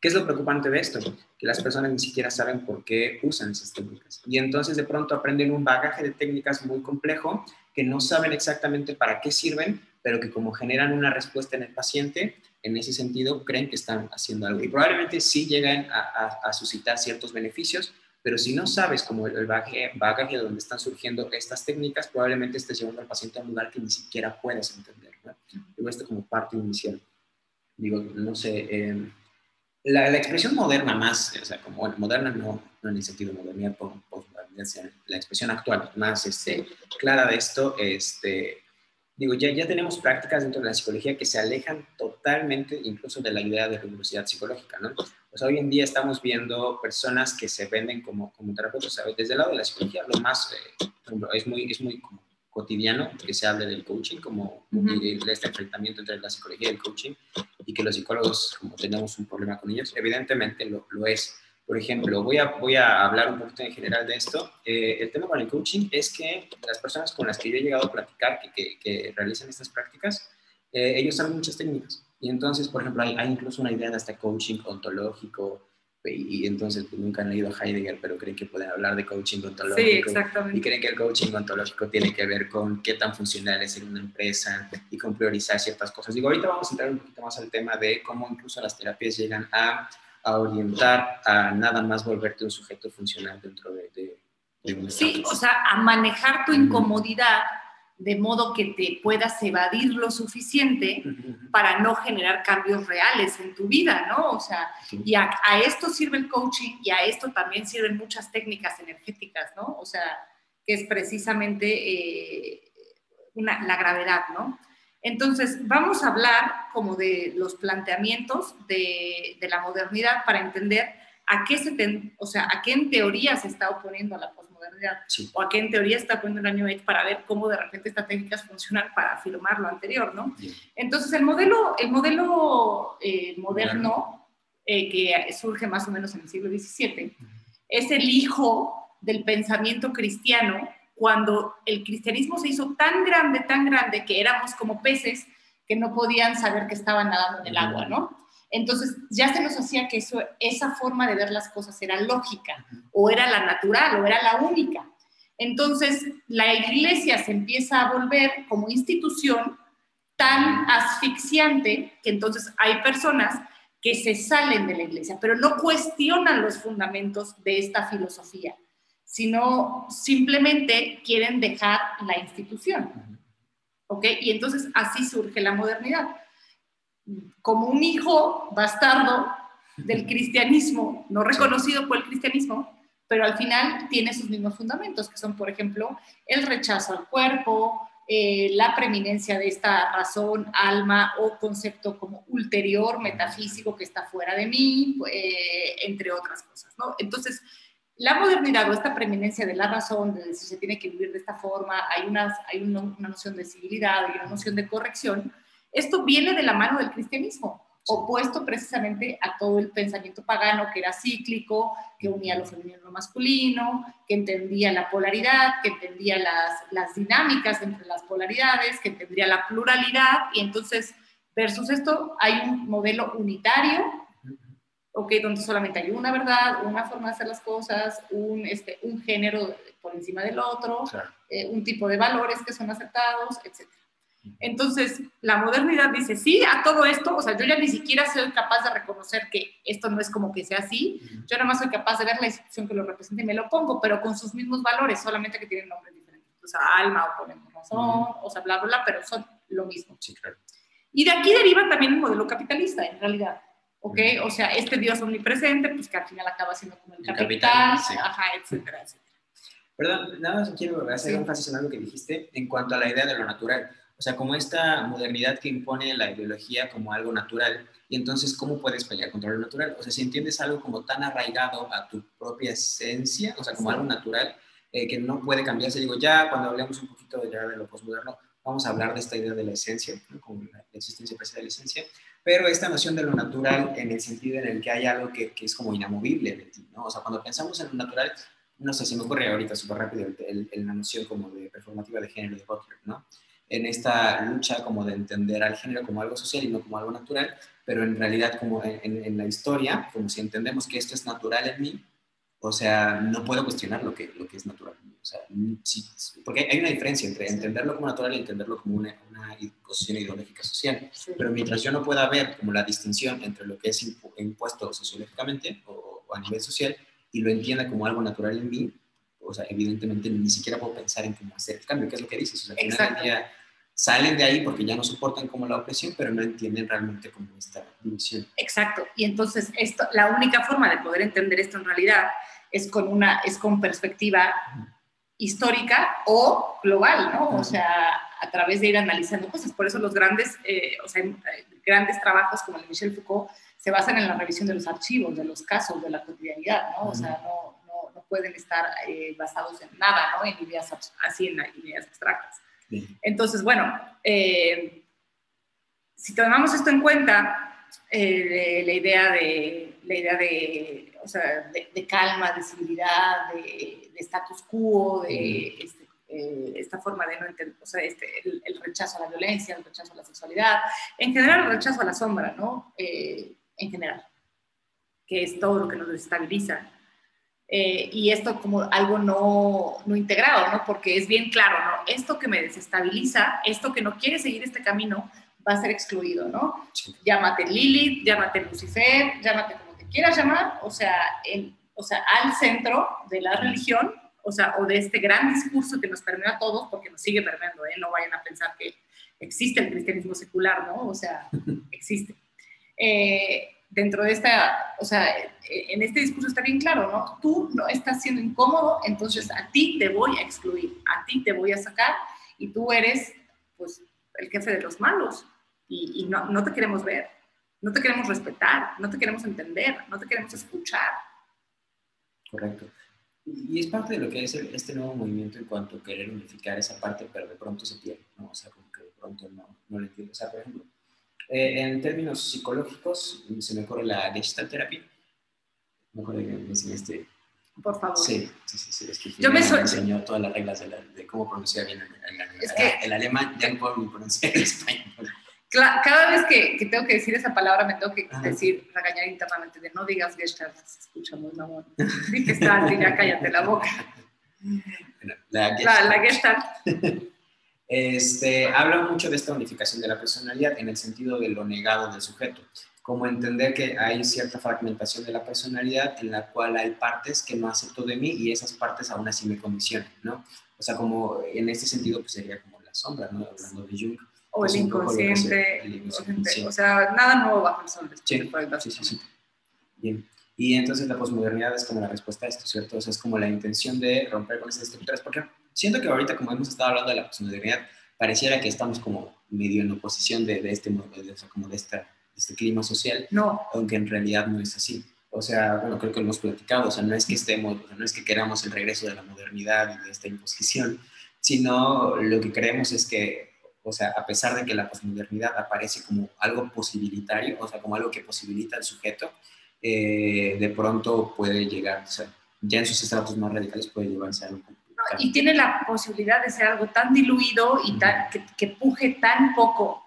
¿Qué es lo preocupante de esto? Que las personas ni siquiera saben por qué usan esas técnicas. Y entonces de pronto aprenden un bagaje de técnicas muy complejo que no saben exactamente para qué sirven, pero que como generan una respuesta en el paciente, en ese sentido creen que están haciendo algo. Y probablemente sí llegan a, suscitar ciertos beneficios, pero si no sabes cómo el bagaje, bagaje donde están surgiendo estas técnicas, probablemente estés llevando al paciente a un lugar que ni siquiera puedes entender. Digo esto como parte inicial. Digo, no sé, eh, la, expresión moderna más, o sea, como, bueno, moderna no, no en el sentido de modernidad, la expresión actual más este, clara de esto, este, digo, ya, ya tenemos prácticas dentro de la psicología que se alejan totalmente incluso de la idea de rigurosidad psicológica, ¿no? Pues hoy en día estamos viendo personas que se venden como, como terapeutas, ¿sabes? Desde el lado de la psicología, lo más, eh, es muy, es muy cotidiano que se hable del coaching, como este enfrentamiento entre la psicología y el coaching, y que los psicólogos, como tenemos un problema con ellos, evidentemente lo, lo es. Por ejemplo, voy a, voy a hablar un poquito en general de esto. Eh, el tema con el coaching es que las personas con las que yo he llegado a platicar, que, que, que realizan estas prácticas, eh, ellos saben muchas técnicas. Y entonces, por ejemplo, hay, hay incluso una idea de hasta coaching ontológico, y, entonces pues, nunca han leído Heidegger, pero creen que pueden hablar de coaching ontológico. Sí, exactamente. Y creen que el coaching ontológico tiene que ver con qué tan funcional es en una empresa y con priorizar ciertas cosas. Digo, ahorita vamos a entrar un poquito más al tema de cómo incluso las terapias llegan a, a orientar a nada más volverte un sujeto funcional dentro de, de, de Sí, o sea, a manejar tu incomodidad de modo que te puedas evadir lo suficiente para no generar cambios reales en tu vida, ¿no? O sea, y a, esto sirve el coaching y a esto también sirven muchas técnicas energéticas, ¿no? O sea, que es precisamente eh, la gravedad, ¿no? Entonces, vamos a hablar como de los planteamientos de, la modernidad para entender a qué se, o sea, a qué en teoría se está oponiendo a la o a qué en teoría está poniendo el año Age para ver cómo de repente estas técnicas funcionan para afirmar lo anterior, ¿no? Entonces, el modelo, el modelo eh, moderno, eh, que surge más o menos en el siglo XVII, es el hijo del pensamiento cristiano cuando el cristianismo se hizo tan grande, tan grande, que éramos como peces que no podían saber que estaban nadando en el agua, ¿no? Entonces ya se nos hacía que eso, esa forma de ver las cosas era lógica o era la natural o era la única. Entonces la iglesia se empieza a volver como institución tan asfixiante que entonces hay personas que se salen de la iglesia, pero no cuestionan los fundamentos de esta filosofía, sino simplemente quieren dejar la institución. ¿Ok? Y entonces así surge la modernidad como un hijo bastardo del cristianismo, no reconocido por el cristianismo, pero al final tiene sus mismos fundamentos, que son, por ejemplo, el rechazo al cuerpo, eh, la preeminencia de esta razón, alma o concepto como ulterior, metafísico, que está fuera de mí, eh, entre otras cosas. ¿no? Entonces, la modernidad o esta preeminencia de la razón, de si se tiene que vivir de esta forma, hay, unas, hay una, noción de civilidad y una noción de corrección, esto viene de la mano del cristianismo, opuesto precisamente a todo el pensamiento pagano que era cíclico, que unía lo femenino y lo masculino, que entendía la polaridad, que entendía las, dinámicas entre las polaridades, que entendía la pluralidad, y entonces, versus esto, hay un modelo unitario, ok, donde solamente hay una verdad, una forma de hacer las cosas, un, este, un género por encima del otro, eh, un tipo de valores que son aceptados, etc. Entonces, la modernidad dice, sí, a todo esto, o sea, yo ya ni siquiera soy capaz de reconocer que esto no es como que sea así, yo nada más soy capaz de ver la institución que lo representa y me lo pongo, pero con sus mismos valores, solamente que tienen nombres diferentes. O sea, alma o ponemos razón, o sea, bla, bla, bla, pero son lo mismo. Sí, claro. Y de aquí deriva también el modelo capitalista, en realidad. ¿Ok? O sea, este Dios omnipresente, pues que al final acaba siendo como el, capital, ajá, etcétera, etcétera. Perdón, nada más quiero hacer énfasis en algo que dijiste en cuanto a la idea de lo natural. O sea, como esta modernidad que impone la ideología como algo natural, y entonces, ¿cómo puedes pelear contra lo natural? O sea, si entiendes algo como tan arraigado a tu propia esencia, o sea, como algo natural, eh, que no puede cambiarse, digo, ya cuando hablemos un poquito ya de lo posmoderno, vamos a hablar de esta idea de la esencia, ¿no? como la, existencia de la esencia, pero esta noción de lo natural en el sentido en el que hay algo que, que es como inamovible de ti, ¿no? O sea, cuando pensamos en lo natural, no sé, si me ocurre ahorita súper rápido el, la noción como de performativa de género de Butler, ¿no? En esta lucha como de entender al género como algo social y no como algo natural, pero en realidad como en, en la historia, como si entendemos que esto es natural en mí, o sea, no puedo cuestionar lo que, lo que es natural. O sea, sí, porque hay una diferencia entre entenderlo como natural y entenderlo como una, una posición ideológica social. Pero mientras yo no pueda ver como la distinción entre lo que es impuesto sociológicamente o, a nivel social y lo entienda como algo natural en mí, o sea, evidentemente ni siquiera puedo pensar en cómo hacer el cambio, que es lo que dices. O sea, día salen de ahí porque ya no soportan como la opresión, pero no entienden realmente como esta división. Exacto. Y entonces esto, la única forma de poder entender esto en realidad es con una, es con perspectiva histórica o global, ¿no? O sea, a través de ir analizando cosas. Por eso los grandes, eh, o sea, grandes trabajos como el de Michel Foucault se basan en la revisión de los archivos, de los casos, de la cotidianidad, ¿no? O sea, no, no, no pueden estar eh, basados en nada, ¿no? En ideas así, en ideas abstractas. Entonces, bueno, eh, si tomamos esto en cuenta, la idea de, la idea de o sea, de, calma, de civilidad, de, status quo, de este, eh, esta forma de no entender, o sea, este, el, rechazo a la violencia, el rechazo a la sexualidad, en general el rechazo a la sombra, ¿no? Eh, en general, que es todo lo que nos desestabiliza. Eh, y esto como algo no, no, integrado, ¿no? Porque es bien claro, ¿no? Esto que me desestabiliza, esto que no quiere seguir este camino, va a ser excluido, ¿no? Llámate Lilith, llámate Lucifer, llámate quieras llamar, o sea, o sea, al centro de la religión, o sea, o de este gran discurso que nos permea a todos, porque nos sigue permeando, ¿eh? no vayan a pensar que existe el cristianismo secular, ¿no? O sea, existe. Eh, dentro de esta, o sea, en este discurso está bien claro, ¿no? Tú no estás siendo incómodo, entonces a ti te voy a excluir, a ti te voy a sacar y tú eres, pues, el jefe de los malos y, y no, no te queremos ver. No te queremos respetar, no te queremos entender, no te queremos escuchar. Correcto. Y es parte de lo que es este nuevo movimiento en cuanto a querer unificar esa parte, pero de pronto se pierde, ¿no? O sea, como que de pronto no, no lo entiendo. O sea, por ejemplo, eh, en términos psicológicos, se me ocurre la Gestalt Therapy. Me acuerdo que me enseñaste. Por favor. Sí, sí, sí. sí. Es que Yo me, enseñó todas las reglas de, de cómo pronunciar bien el, el, es que... el alemán, ya no puedo ni pronunciar el español cada vez que, tengo que decir esa palabra me tengo que decir, regañar internamente de no digas Gestalt, se escucha muy mamón. Di Gestalt y ya cállate la boca. La Gestalt. La, Gestalt. Este, habla mucho de esta unificación de la personalidad en el sentido de lo negado del sujeto, como entender que hay cierta fragmentación de la personalidad en la cual hay partes que no acepto de mí y esas partes aún así me condicionan, ¿no? O sea, como en este sentido pues sería como la sombra, ¿no? Hablando de Jung o el inconsciente, o sea, nada nuevo bajo el sol. Sí, sí, sí, sí. Bien. Y entonces la posmodernidad es como la respuesta a esto, ¿cierto? O sea, es como la intención de romper con esas estructuras, porque siento que ahorita, como hemos estado hablando de la posmodernidad, pareciera que estamos como medio en oposición de, de este, de, o sea, como de, esta, de este clima social, no. aunque en realidad no es así. O sea, bueno, creo que lo hemos platicado, o sea, no es que estemos, no es que queramos el regreso de la modernidad y de esta imposición, sino lo que creemos es que o sea, a pesar de que la posmodernidad aparece como algo posibilitario, o sea, como algo que posibilita al sujeto, eh, de pronto puede llegar, o sea, ya en sus estratos más radicales puede llevarse a algo complicado. Y tiene la posibilidad de ser algo tan diluido y tan, que, puje tan poco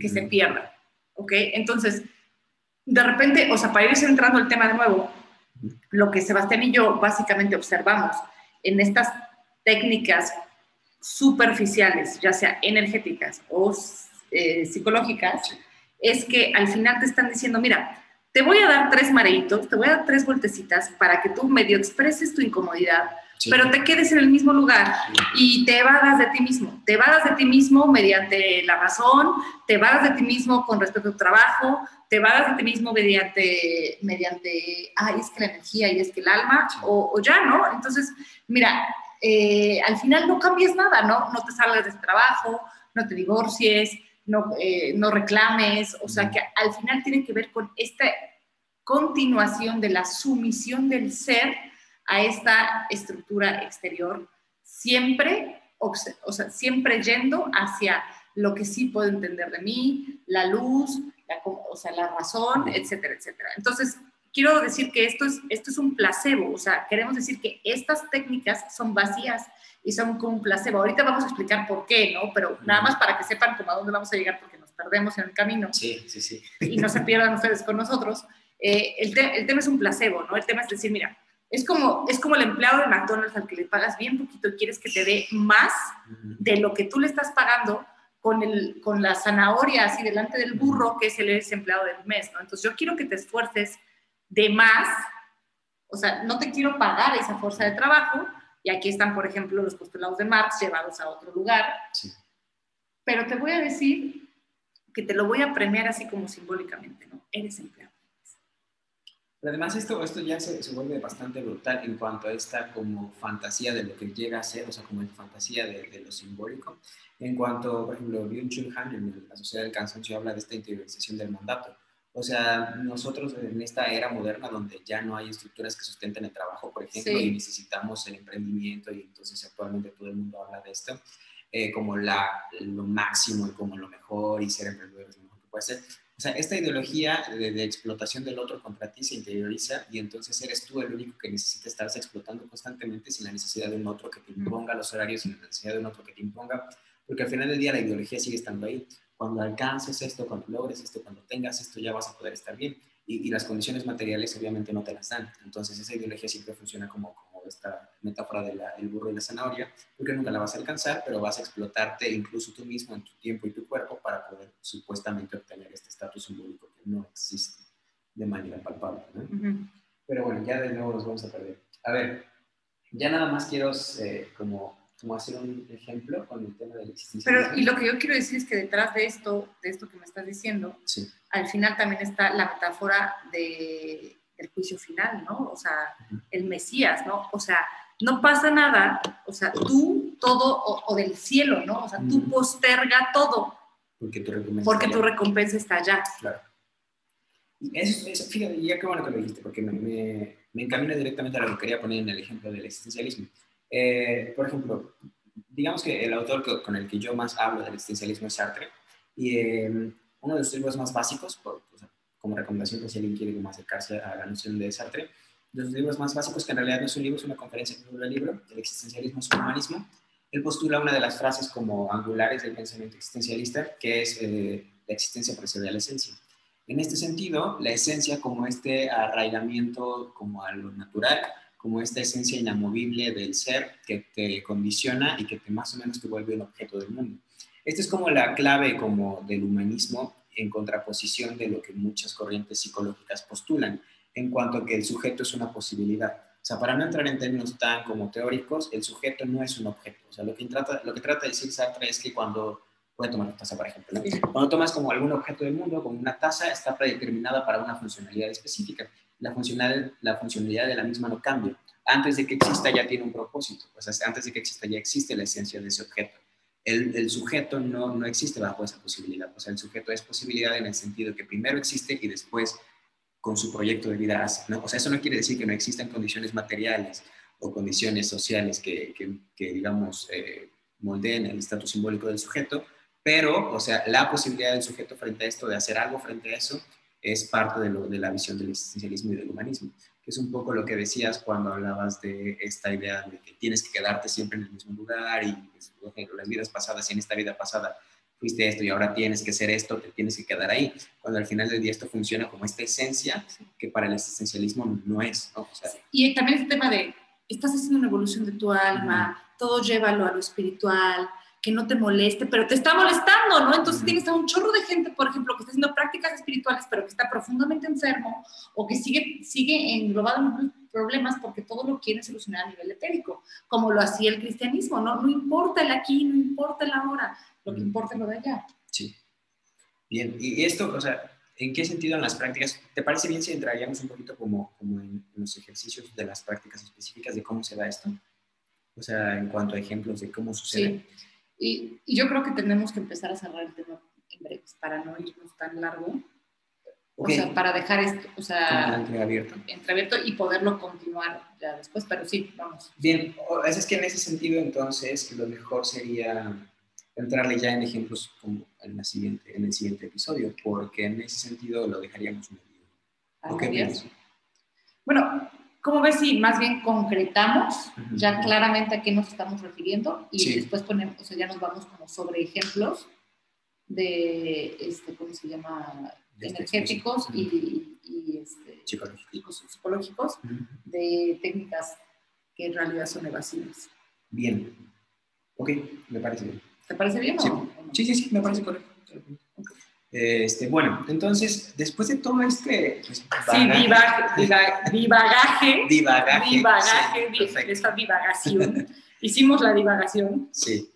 que se pierda. ¿Ok? Entonces, de repente, o sea, para ir centrando el tema de nuevo, lo que Sebastián y yo básicamente observamos en estas técnicas superficiales, ya sea energéticas o eh, psicológicas, es que al final te están diciendo, mira, te voy a dar tres mareitos, te voy a dar tres vueltecitas para que tú medio expreses tu incomodidad, pero te quedes en el mismo lugar y te evadas de ti mismo. Te evadas de ti mismo mediante la razón, te evadas de ti mismo con respecto a tu trabajo, te evadas de ti mismo mediante, mediante, ay, es que la energía y es que el alma, o, o ya, ¿no? Entonces, mira, eh, al final no cambies nada, ¿no? No te salgas de trabajo, no te divorcies, no, eh, no reclames, o sea que al final tiene que ver con esta continuación de la sumisión del ser a esta estructura exterior, siempre o sea, siempre yendo hacia lo que sí puedo entender de mí, la luz, la, o sea, la razón, etcétera, etcétera. Entonces, quiero decir que esto es, esto es un placebo, o sea, queremos decir que estas técnicas son vacías y son como un placebo. Ahorita vamos a explicar por qué, ¿no? Pero nada más para que sepan cómo a dónde vamos a llegar porque nos perdemos en el camino. Sí, sí, sí. Y no se pierdan ustedes con nosotros. Eh, el, el tema es un placebo, ¿no? El tema es decir, mira, es como, es como el empleado de McDonald's al que le pagas bien poquito y quieres que te dé más de lo que tú le estás pagando con, el, con la zanahoria así delante del burro, que es el empleado del mes, ¿no? Entonces yo quiero que te esfuerces de más, o sea, no te quiero pagar esa fuerza de trabajo, y aquí están, por ejemplo, los postulados de Marx llevados a otro lugar, pero te voy a decir que te lo voy a premiar así como simbólicamente, ¿no? Eres empleado. Pero además esto, esto ya se, se, vuelve bastante brutal en cuanto a esta como fantasía de lo que llega a ser, o sea, como fantasía de, de lo simbólico. En cuanto, por ejemplo, Byung-Chul Han en la Sociedad del Cansancio habla de esta interiorización del mandato. O sea, nosotros en esta era moderna donde ya no hay estructuras que sustenten el trabajo, por ejemplo, y necesitamos el emprendimiento y entonces actualmente todo el mundo habla de esto eh, como la, lo máximo y como lo mejor y ser emprendedor es lo mejor que puede ser. O sea, esta ideología de, explotación del otro contra ti se interioriza y entonces eres tú el único que necesita estarse explotando constantemente sin la necesidad de un otro que te imponga los horarios, sin la necesidad de un otro que te imponga, porque al final del día la ideología sigue estando ahí cuando alcances esto, cuando logres esto, cuando tengas esto, ya vas a poder estar bien. Y, las condiciones materiales obviamente no te las dan. Entonces esa ideología siempre funciona como, como esta metáfora del burro y la zanahoria, porque nunca la vas a alcanzar, pero vas a explotarte incluso tú mismo en tu tiempo y tu cuerpo para poder supuestamente obtener este estatus simbólico que no existe de manera palpable. Pero bueno, ya de nuevo nos vamos a perder. A ver, ya nada más quiero eh, como como hacer un ejemplo con el tema del existencialismo. Pero, y lo que yo quiero decir es que detrás de esto, de esto que me estás diciendo, al final también está la metáfora de, del juicio final, ¿no? O sea, el Mesías, ¿no? O sea, no pasa nada, o sea, tú todo, o, del cielo, ¿no? O sea, tú posterga todo. Porque tu recompensa, porque tu recompensa está allá. Claro. Y eso, eso, fíjate, ya qué bueno que lo dijiste, porque me, me, me encamina directamente a lo que quería poner en el ejemplo del existencialismo. Eh, por ejemplo, digamos que el autor con el que yo más hablo del existencialismo es Sartre, y eh, uno de los libros más básicos, por, como recomendación por si alguien quiere como acercarse a la noción de Sartre, de los libros más básicos, que en realidad no es un libro, es una conferencia sobre el libro, el existencialismo es humanismo, él postula una de las frases como angulares del pensamiento existencialista, que es eh, la existencia precede a la esencia. En este sentido, la esencia como este arraigamiento como a lo natural, como esta esencia inamovible del ser que te condiciona y que te más o menos te vuelve un objeto del mundo. Esta es como la clave como del humanismo en contraposición de lo que muchas corrientes psicológicas postulan, en cuanto a que el sujeto es una posibilidad. O sea, para no entrar en términos tan como teóricos, el sujeto no es un objeto. O sea, lo que trata, lo que trata de decir Sartre es que cuando voy a tomar una taza, por ejemplo. Cuando tomas como algún objeto del mundo, como una taza, está predeterminada para una funcionalidad específica la, funcional, la funcionalidad de la misma no cambia. Antes de que exista ya tiene un propósito, o sea, antes de que exista ya existe la esencia de ese objeto. El, el, sujeto no, no existe bajo esa posibilidad, o sea, el sujeto es posibilidad en el sentido que primero existe y después con su proyecto de vida hace. ¿no? O sea, eso no quiere decir que no existan condiciones materiales o condiciones sociales que, que, digamos, eh, moldeen el estatus simbólico del sujeto, pero, o sea, la posibilidad del sujeto frente a esto, de hacer algo frente a eso, es parte de, lo, de la visión del existencialismo y del humanismo, que es un poco lo que decías cuando hablabas de esta idea de que tienes que quedarte siempre en el mismo lugar y pues, las vidas pasadas y en esta vida pasada fuiste esto y ahora tienes que ser esto, te tienes que quedar ahí, cuando al final del día esto funciona como esta esencia que para el existencialismo no es. y también este tema de, estás haciendo una evolución de tu alma, todo llévalo a lo espiritual, que no te moleste, pero te está molestando, ¿no? Entonces tienes a un chorro de gente, por ejemplo, que está haciendo prácticas espirituales, pero que está profundamente enfermo o que sigue, sigue englobado en problemas porque todo lo quiere solucionar a nivel etérico, como lo hacía el cristianismo, ¿no? No importa el aquí, no importa el ahora, lo que importa es lo de allá. Sí. Bien, y esto, o sea, ¿en qué sentido en las prácticas? ¿Te parece bien si entraríamos un poquito como, como en, los ejercicios de las prácticas específicas de cómo se da esto? O sea, en cuanto a ejemplos de cómo sucede. Sí. Y, yo creo que tenemos que empezar a cerrar el tema en breves para no irnos tan largo. O sea, para dejar esto, o sea, entreabierto. entreabierto y poderlo continuar ya después, pero sí, vamos. Bien, es que en ese sentido entonces lo mejor sería entrarle ya en ejemplos como en, la siguiente, en el siguiente episodio, porque en ese sentido lo dejaríamos medio. ¿O qué Bueno, ¿cómo ves si más bien concretamos ya claramente a qué nos estamos refiriendo y después ponemos, o sea, ya nos vamos como sobre ejemplos de, este, ¿cómo se llama? energéticos y, este, psicológicos, de técnicas que en realidad son evasivas. Bien. Ok, me parece bien. ¿Te parece bien sí. o no? Sí, sí, sí, me parece correcto. Este, bueno, entonces, después de todo este... Pues, sí, divagaje, divagaje, divagaje, divagaje esta divagación. Hicimos la divagación. Sí.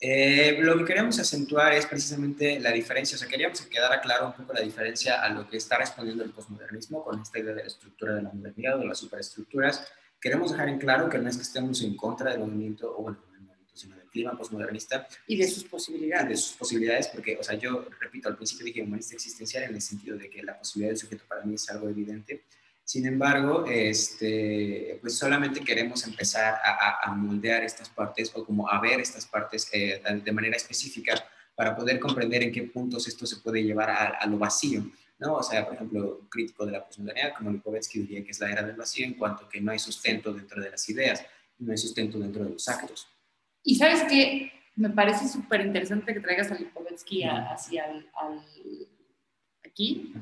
Eh, lo que queremos acentuar es precisamente la diferencia, o sea, queríamos que quedara claro un poco la diferencia a lo que está respondiendo el posmodernismo con esta idea de la estructura de la modernidad o de las superestructuras. Queremos dejar en claro que no es que estemos en contra del movimiento, o bueno, del movimiento, sino del clima posmodernista. Y de sus posibilidades. Y de sus posibilidades, porque, o sea, yo repito, al principio dije humanista existencial en el sentido de que la posibilidad del sujeto para mí es algo evidente, sin embargo, este, pues solamente queremos empezar a, moldear estas partes o como a ver estas partes eh, de manera específica para poder comprender en qué puntos esto se puede llevar a, lo vacío. ¿no? O sea, por ejemplo, un crítico de la posmodernidad como Lipovetsky diría que es la era del vacío en cuanto que no hay sustento dentro de las ideas, no hay sustento dentro de los actos. Y sabes qué, me parece súper interesante que traigas a Lipovetsky hacia aquí,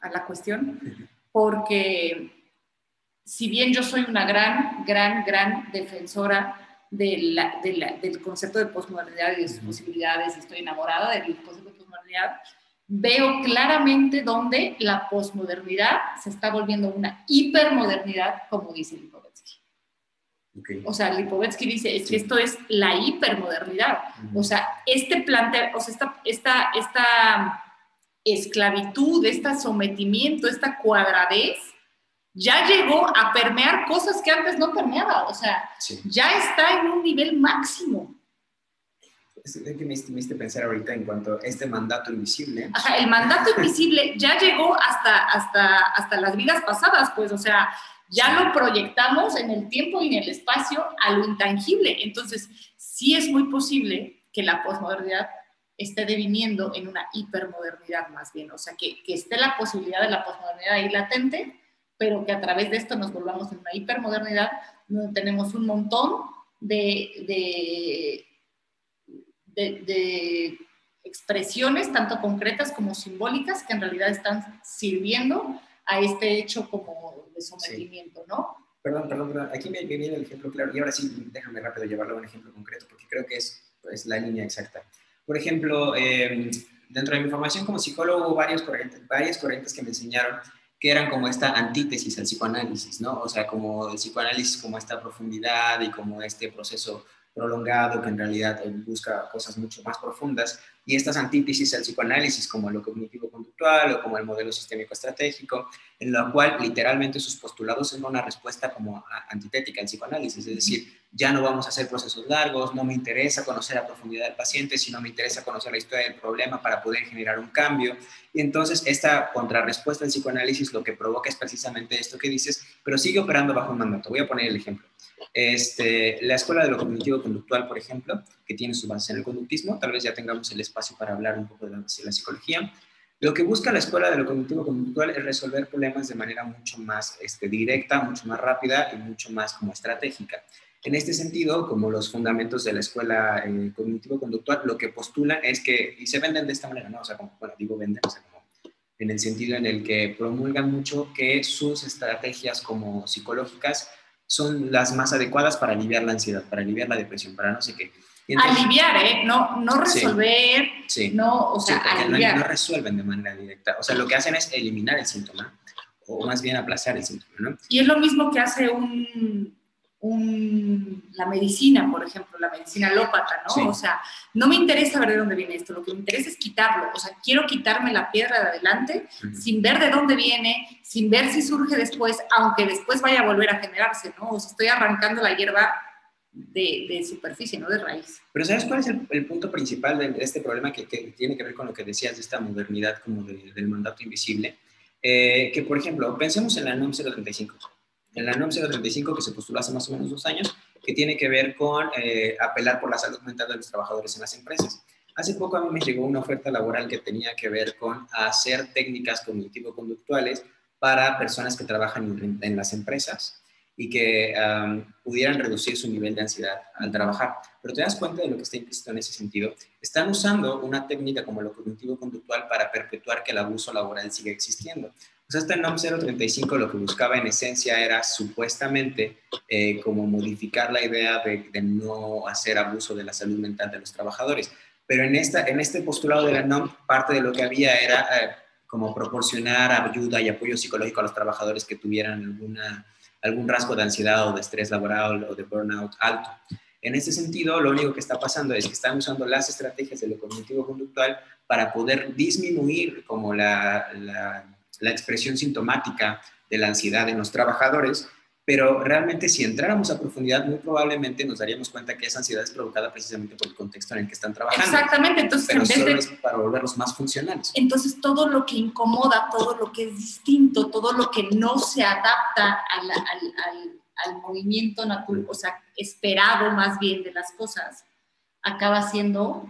a la cuestión, porque si bien yo soy una gran, gran, gran defensora de del concepto de posmodernidad y de sus posibilidades, estoy enamorada del concepto de posmodernidad, veo claramente dónde la posmodernidad se está volviendo una hipermodernidad, como dice Lipovetsky. O sea, Lipovetsky dice, es que esto es la hipermodernidad. O sea, este plantea, o sea, esta, esta, esta esclavitud, este sometimiento, esta cuadradez, ya llegó a permear cosas que antes no permeaba. O sea, ya está en un nivel máximo. Es que me hiciste pensar ahorita en cuanto a este mandato invisible. Ajá, el mandato invisible ya llegó hasta, hasta, hasta las vidas pasadas, pues, o sea, ya lo proyectamos en el tiempo y en el espacio a lo intangible. Entonces, sí es muy posible que la posmodernidad esté deviniendo en una hipermodernidad más bien, o sea, que, que esté la posibilidad de la posmodernidad ahí latente, pero que a través de esto nos volvamos en una hipermodernidad donde tenemos un montón de, de, de, expresiones, tanto concretas como simbólicas, que en realidad están sirviendo a este hecho como de sometimiento, ¿no? Perdón, perdón, perdón. Aquí me, viene el ejemplo claro. Y ahora sí, déjame rápido llevarlo a un ejemplo concreto, porque creo que es pues, la línea exacta. Por ejemplo, em, dentro de mi formación como psicólogo, varios corrientes, varias corrientes que me enseñaron que eran como esta antítesis al psicoanálisis, ¿no? O sea, como el psicoanálisis como esta profundidad y como este proceso prolongado que en realidad busca cosas mucho más profundas y estas antítesis al psicoanálisis como lo cognitivo-conductual o como el modelo sistémico-estratégico, en lo cual literalmente sus postulados son una respuesta como antitética al psicoanálisis, es decir, ya no vamos a hacer procesos largos, no me interesa conocer a profundidad del paciente, sino me interesa conocer la historia del problema para poder generar un cambio. Y entonces esta contrarrespuesta al psicoanálisis lo que provoca es precisamente esto que dices, pero sigue operando bajo un mandato. Voy a poner el ejemplo. Este, la escuela de lo cognitivo conductual, por ejemplo, que tiene su base en el conductismo, tal vez ya tengamos el espacio para hablar un poco de la, psicología. Lo que busca la escuela de lo cognitivo conductual es resolver problemas de manera mucho más este, directa, mucho más rápida y mucho más como estratégica. En este sentido, como los fundamentos de la escuela eh, cognitivo-conductual, lo que postulan es que, y se venden de esta manera, ¿no? O sea, como, bueno, digo venden, o sea, como en el sentido en el que promulgan mucho que sus estrategias como psicológicas son las más adecuadas para aliviar la ansiedad, para aliviar la depresión, para no sé qué. aliviar, ¿eh? No, no resolver, sí, no, o sea, aliviar. No, no, resuelven de manera directa. O sea, lo que hacen es eliminar el síntoma, o más bien aplazar el síntoma, ¿no? Y es lo mismo que hace un, la medicina, por ejemplo, la medicina alópata, ¿no? O sea, no me interesa ver de dónde viene esto, lo que me interesa es quitarlo, o sea, quiero quitarme la piedra de adelante sin ver de dónde viene, sin ver si surge después, aunque después vaya a volver a generarse, ¿no? O sea, estoy arrancando la hierba de, superficie, no de raíz. Pero ¿sabes cuál es el, punto principal de, este problema que, tiene que ver con lo que decías de esta modernidad como del mandato invisible? Eh, que, por ejemplo, pensemos en la NOM 035. En la NOM 035 que se postuló hace más o menos dos años, que tiene que ver con eh, apelar por la salud mental de los trabajadores en las empresas. Hace poco a mí me llegó una oferta laboral que tenía que ver con hacer técnicas cognitivo-conductuales para personas que trabajan en las empresas y que pudieran reducir su nivel de ansiedad al trabajar. Pero te das cuenta de lo que está implícito en ese sentido. Están usando una técnica como lo cognitivo-conductual para perpetuar que el abuso laboral siga existiendo. O sea, este NOM 035 lo que buscaba en esencia era supuestamente eh, como modificar la idea de, no hacer abuso de la salud mental de los trabajadores. Pero en, esta, en este postulado de la NOM, parte de lo que había era eh, como proporcionar ayuda y apoyo psicológico a los trabajadores que tuvieran alguna algún rasgo de ansiedad o de estrés laboral o de burnout alto. En ese sentido, lo único que está pasando es que están usando las estrategias de lo cognitivo-conductual para poder disminuir como la, la, la expresión sintomática de la ansiedad en los trabajadores pero realmente si entráramos a profundidad, muy probablemente nos daríamos cuenta que esa ansiedad es provocada precisamente por el contexto en el que están trabajando. Exactamente, entonces pero solo es para volverlos más funcionales. Entonces todo lo que incomoda, todo lo que es distinto, todo lo que no se adapta al, al, al, movimiento natural, o sea, esperado más bien de las cosas, acaba siendo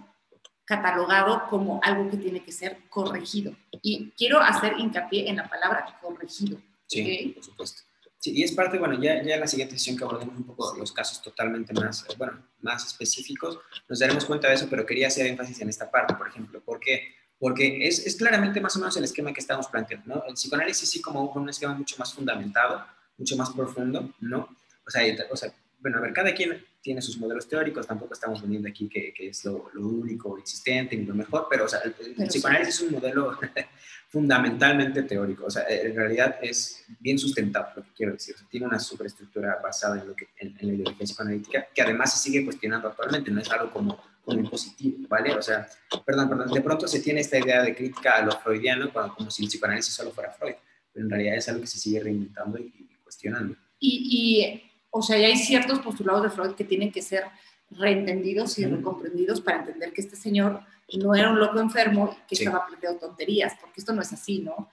catalogado como algo que tiene que ser corregido. Y quiero hacer hincapié en la palabra corregido. Sí, por supuesto. Sí, y es parte, bueno, ya, ya en la siguiente sesión que abordemos un poco los casos totalmente más, bueno, más específicos, nos daremos cuenta de eso, pero quería hacer énfasis en esta parte, por ejemplo. ¿Por qué? Porque es, es claramente más o menos el esquema que estamos planteando, ¿no? El psicoanálisis sí como un esquema mucho más fundamentado, mucho más profundo, ¿no? O sea, o sea bueno, a ver, cada quien tiene sus modelos teóricos, tampoco estamos poniendo aquí que, que es lo, lo, único existente ni lo mejor, pero, o sea, el, el psicoanálisis es un modelo fundamentalmente teórico, o sea, en realidad es bien sustentable, lo que quiero decir, o sea, tiene una superestructura basada en, lo que, en, la ideología psicoanalítica, que además se sigue cuestionando actualmente, no es algo como, como impositivo, ¿vale? O sea, perdón, perdón, de pronto se tiene esta idea de crítica a lo freudiano como, como si el psicoanálisis solo fuera Freud, pero en realidad es algo que se sigue reinventando y, y cuestionando. Y, y, o sea, ya hay ciertos postulados de Freud que tienen que ser reentendidos y recomprendidos para entender que este señor no era un loco enfermo que estaba planteando tonterías, porque esto no es así, ¿no?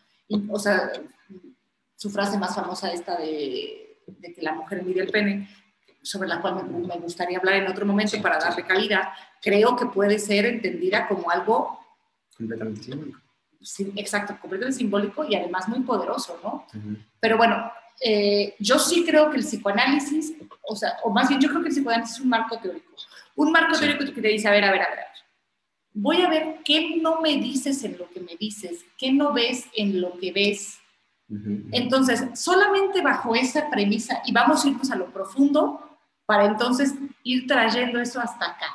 o sea, su frase más famosa esta de, que la mujer mide el pene, sobre la cual me, gustaría hablar en otro momento para darle calidad, creo que puede ser entendida como algo... Completamente simbólico. Sí, exacto, completamente simbólico y además muy poderoso, ¿no? Pero bueno, eh, yo sí creo que el psicoanálisis, o sea, o más bien yo creo que el psicoanálisis es un marco teórico. Un marco teórico que te dice, a ver, a ver, a ver, voy a ver qué no me dices en lo que me dices, qué no ves en lo que ves. Entonces, solamente bajo esa premisa, y vamos a irnos a lo profundo, para entonces ir trayendo eso hasta acá.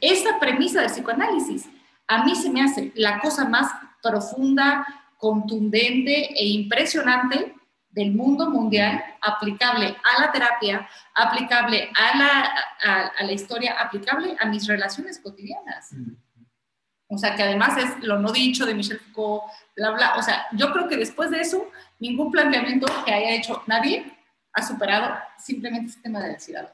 Esa premisa del psicoanálisis, a mí se me hace la cosa más profunda, contundente e impresionante del mundo mundial, aplicable a la terapia, aplicable a la, a, la historia, aplicable a mis relaciones cotidianas. O sea, que además es lo no dicho de Michel Foucault, bla, bla. O sea, yo creo que después de eso, ningún planteamiento que haya hecho nadie ha superado simplemente este tema de ansiedad.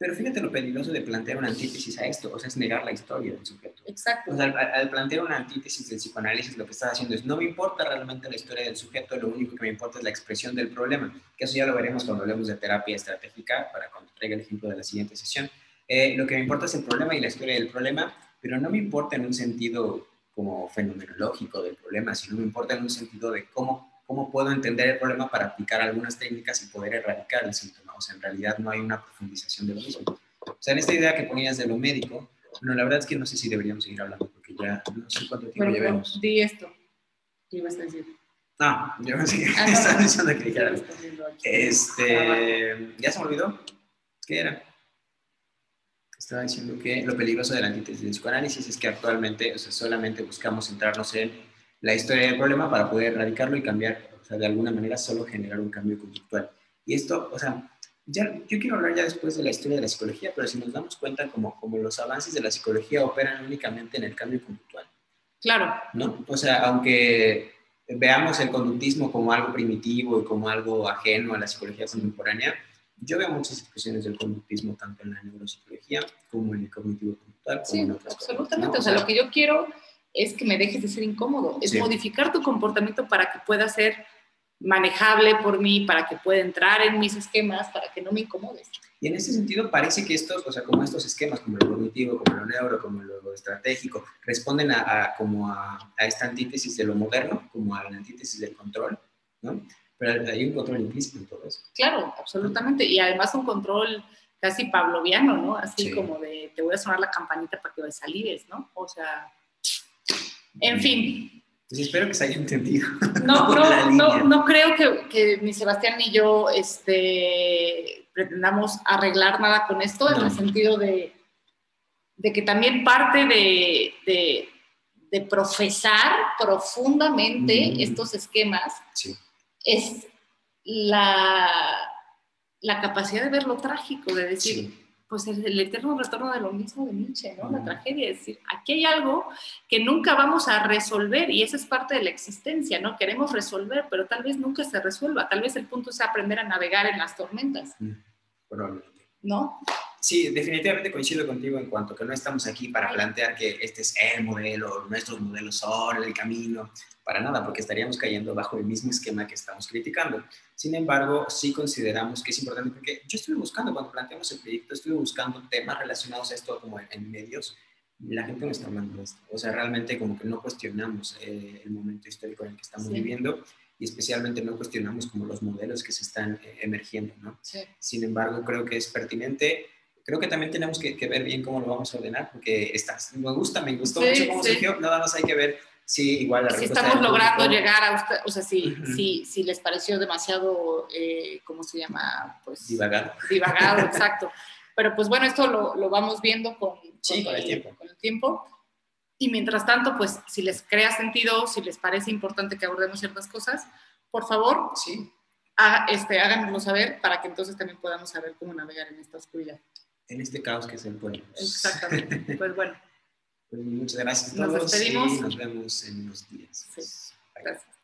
Pero fíjate lo peligroso de plantear una antítesis a esto, o sea, es negar la historia del sujeto. Exacto. O sea, al, plantear una antítesis del psicoanálisis, lo que estás haciendo es, no me importa realmente la historia del sujeto, lo único que me importa es la expresión del problema, que eso ya lo veremos cuando hablemos de terapia estratégica, para cuando traiga el ejemplo de la siguiente sesión. Eh, lo que me importa es el problema y la historia del problema, pero no me importa en un sentido como fenomenológico del problema, sino me importa en un sentido de cómo, cómo puedo entender el problema para aplicar algunas técnicas y poder erradicar el síntoma. O sea, en realidad no hay una profundización de lo mismo. O sea, en esta idea que ponías de lo médico, bueno, la verdad es que no sé si deberíamos seguir hablando, porque ya no sé cuánto tiempo llevamos. Di esto. ¿Qué ibas a decir? No, yo no sé ah, estaba diciendo que dijera. Este, ¿ya se me olvidó? ¿Qué era? estaba diciendo que lo peligroso de la antítesis del psicoanálisis es que actualmente o sea, solamente buscamos centrarnos en la historia del problema para poder erradicarlo y cambiar, o sea, de alguna manera solo generar un cambio conductual. Y esto, o sea, ya, yo quiero hablar ya después de la historia de la psicología, pero si nos damos cuenta como, como los avances de la psicología operan únicamente en el cambio conductual. Claro. ¿No? O sea, aunque veamos el conductismo como algo primitivo y como algo ajeno a la psicología contemporánea, yo veo muchas expresiones del conductismo tanto en la neuropsicología como en el cognitivo conductual, como sí, en otras absolutamente. cosas, ¿no? O sea, lo que yo quiero es que me dejes de ser incómodo, es Sí. modificar tu comportamiento para que pueda ser manejable por mí, para que pueda entrar en mis esquemas, para que no me incomodes. Y en ese sentido parece que estos, o sea, como estos esquemas, como lo cognitivo, como lo neuro, como lo estratégico, responden a, a- como a, a esta antítesis de lo moderno, como a la antítesis del control, ¿no? Pero hay un control implícito en todo eso. Claro, absolutamente. Y además un control casi pavloviano, ¿no? Así Sí. como de te voy a sonar la campanita para que salires, ¿no? O sea, en fin, Pues espero que se haya entendido. no, La no, línea. no, no creo que, que ni Sebastián ni yo este, pretendamos arreglar nada con esto, en el sentido de, de que también parte de, de- de profesar profundamente Mm. estos esquemas Sí. es la, la capacidad de ver lo trágico, de decir, Sí. Pues el, el eterno retorno de lo mismo de Nietzsche, ¿no? La tragedia, es decir, aquí hay algo que nunca vamos a resolver y esa es parte de la existencia, ¿no? Queremos resolver, pero tal vez nunca se resuelva, tal vez el punto sea aprender a navegar en las tormentas, Probablemente. ¿no? Sí, definitivamente coincido contigo en cuanto que no estamos aquí para plantear que este es el modelo, nuestros modelos son el camino, para nada, porque estaríamos cayendo bajo el mismo esquema que estamos criticando. Sin embargo, sí consideramos que es importante, porque yo estuve buscando, cuando planteamos el proyecto, estuve buscando temas relacionados a esto como en, en medios, la gente no está hablando de esto. O sea, realmente como que no cuestionamos eh, el momento histórico en el que estamos Sí. viviendo, y especialmente no cuestionamos como los modelos que se están eh, emergiendo, ¿no? Sí. Sin embargo, creo que es pertinente. Creo que también tenemos que, que ver bien cómo lo vamos a ordenar, porque está, me gusta, me gustó Sí, mucho cómo sí. surgió. Nada más hay que ver si igual la Si estamos logrando público- llegar a usted, o sea, si, Ujú. si, si les pareció demasiado, eh, ¿cómo se llama? Pues Divagar. divagado, exacto. Pero pues bueno, esto lo, lo vamos viendo con, Sí, con el tiempo. con el tiempo. Y mientras tanto, pues si les crea sentido, si les parece importante que abordemos ciertas cosas, por favor, Sí, haga- este, háganoslo saber para que entonces también podamos saber cómo navegar en esta oscuridad. En este caos que es el pueblo. Exactamente. Pues bueno, Pues muchas gracias a Nos todos despedimos. y nos vemos en unos días. Sí. Gracias.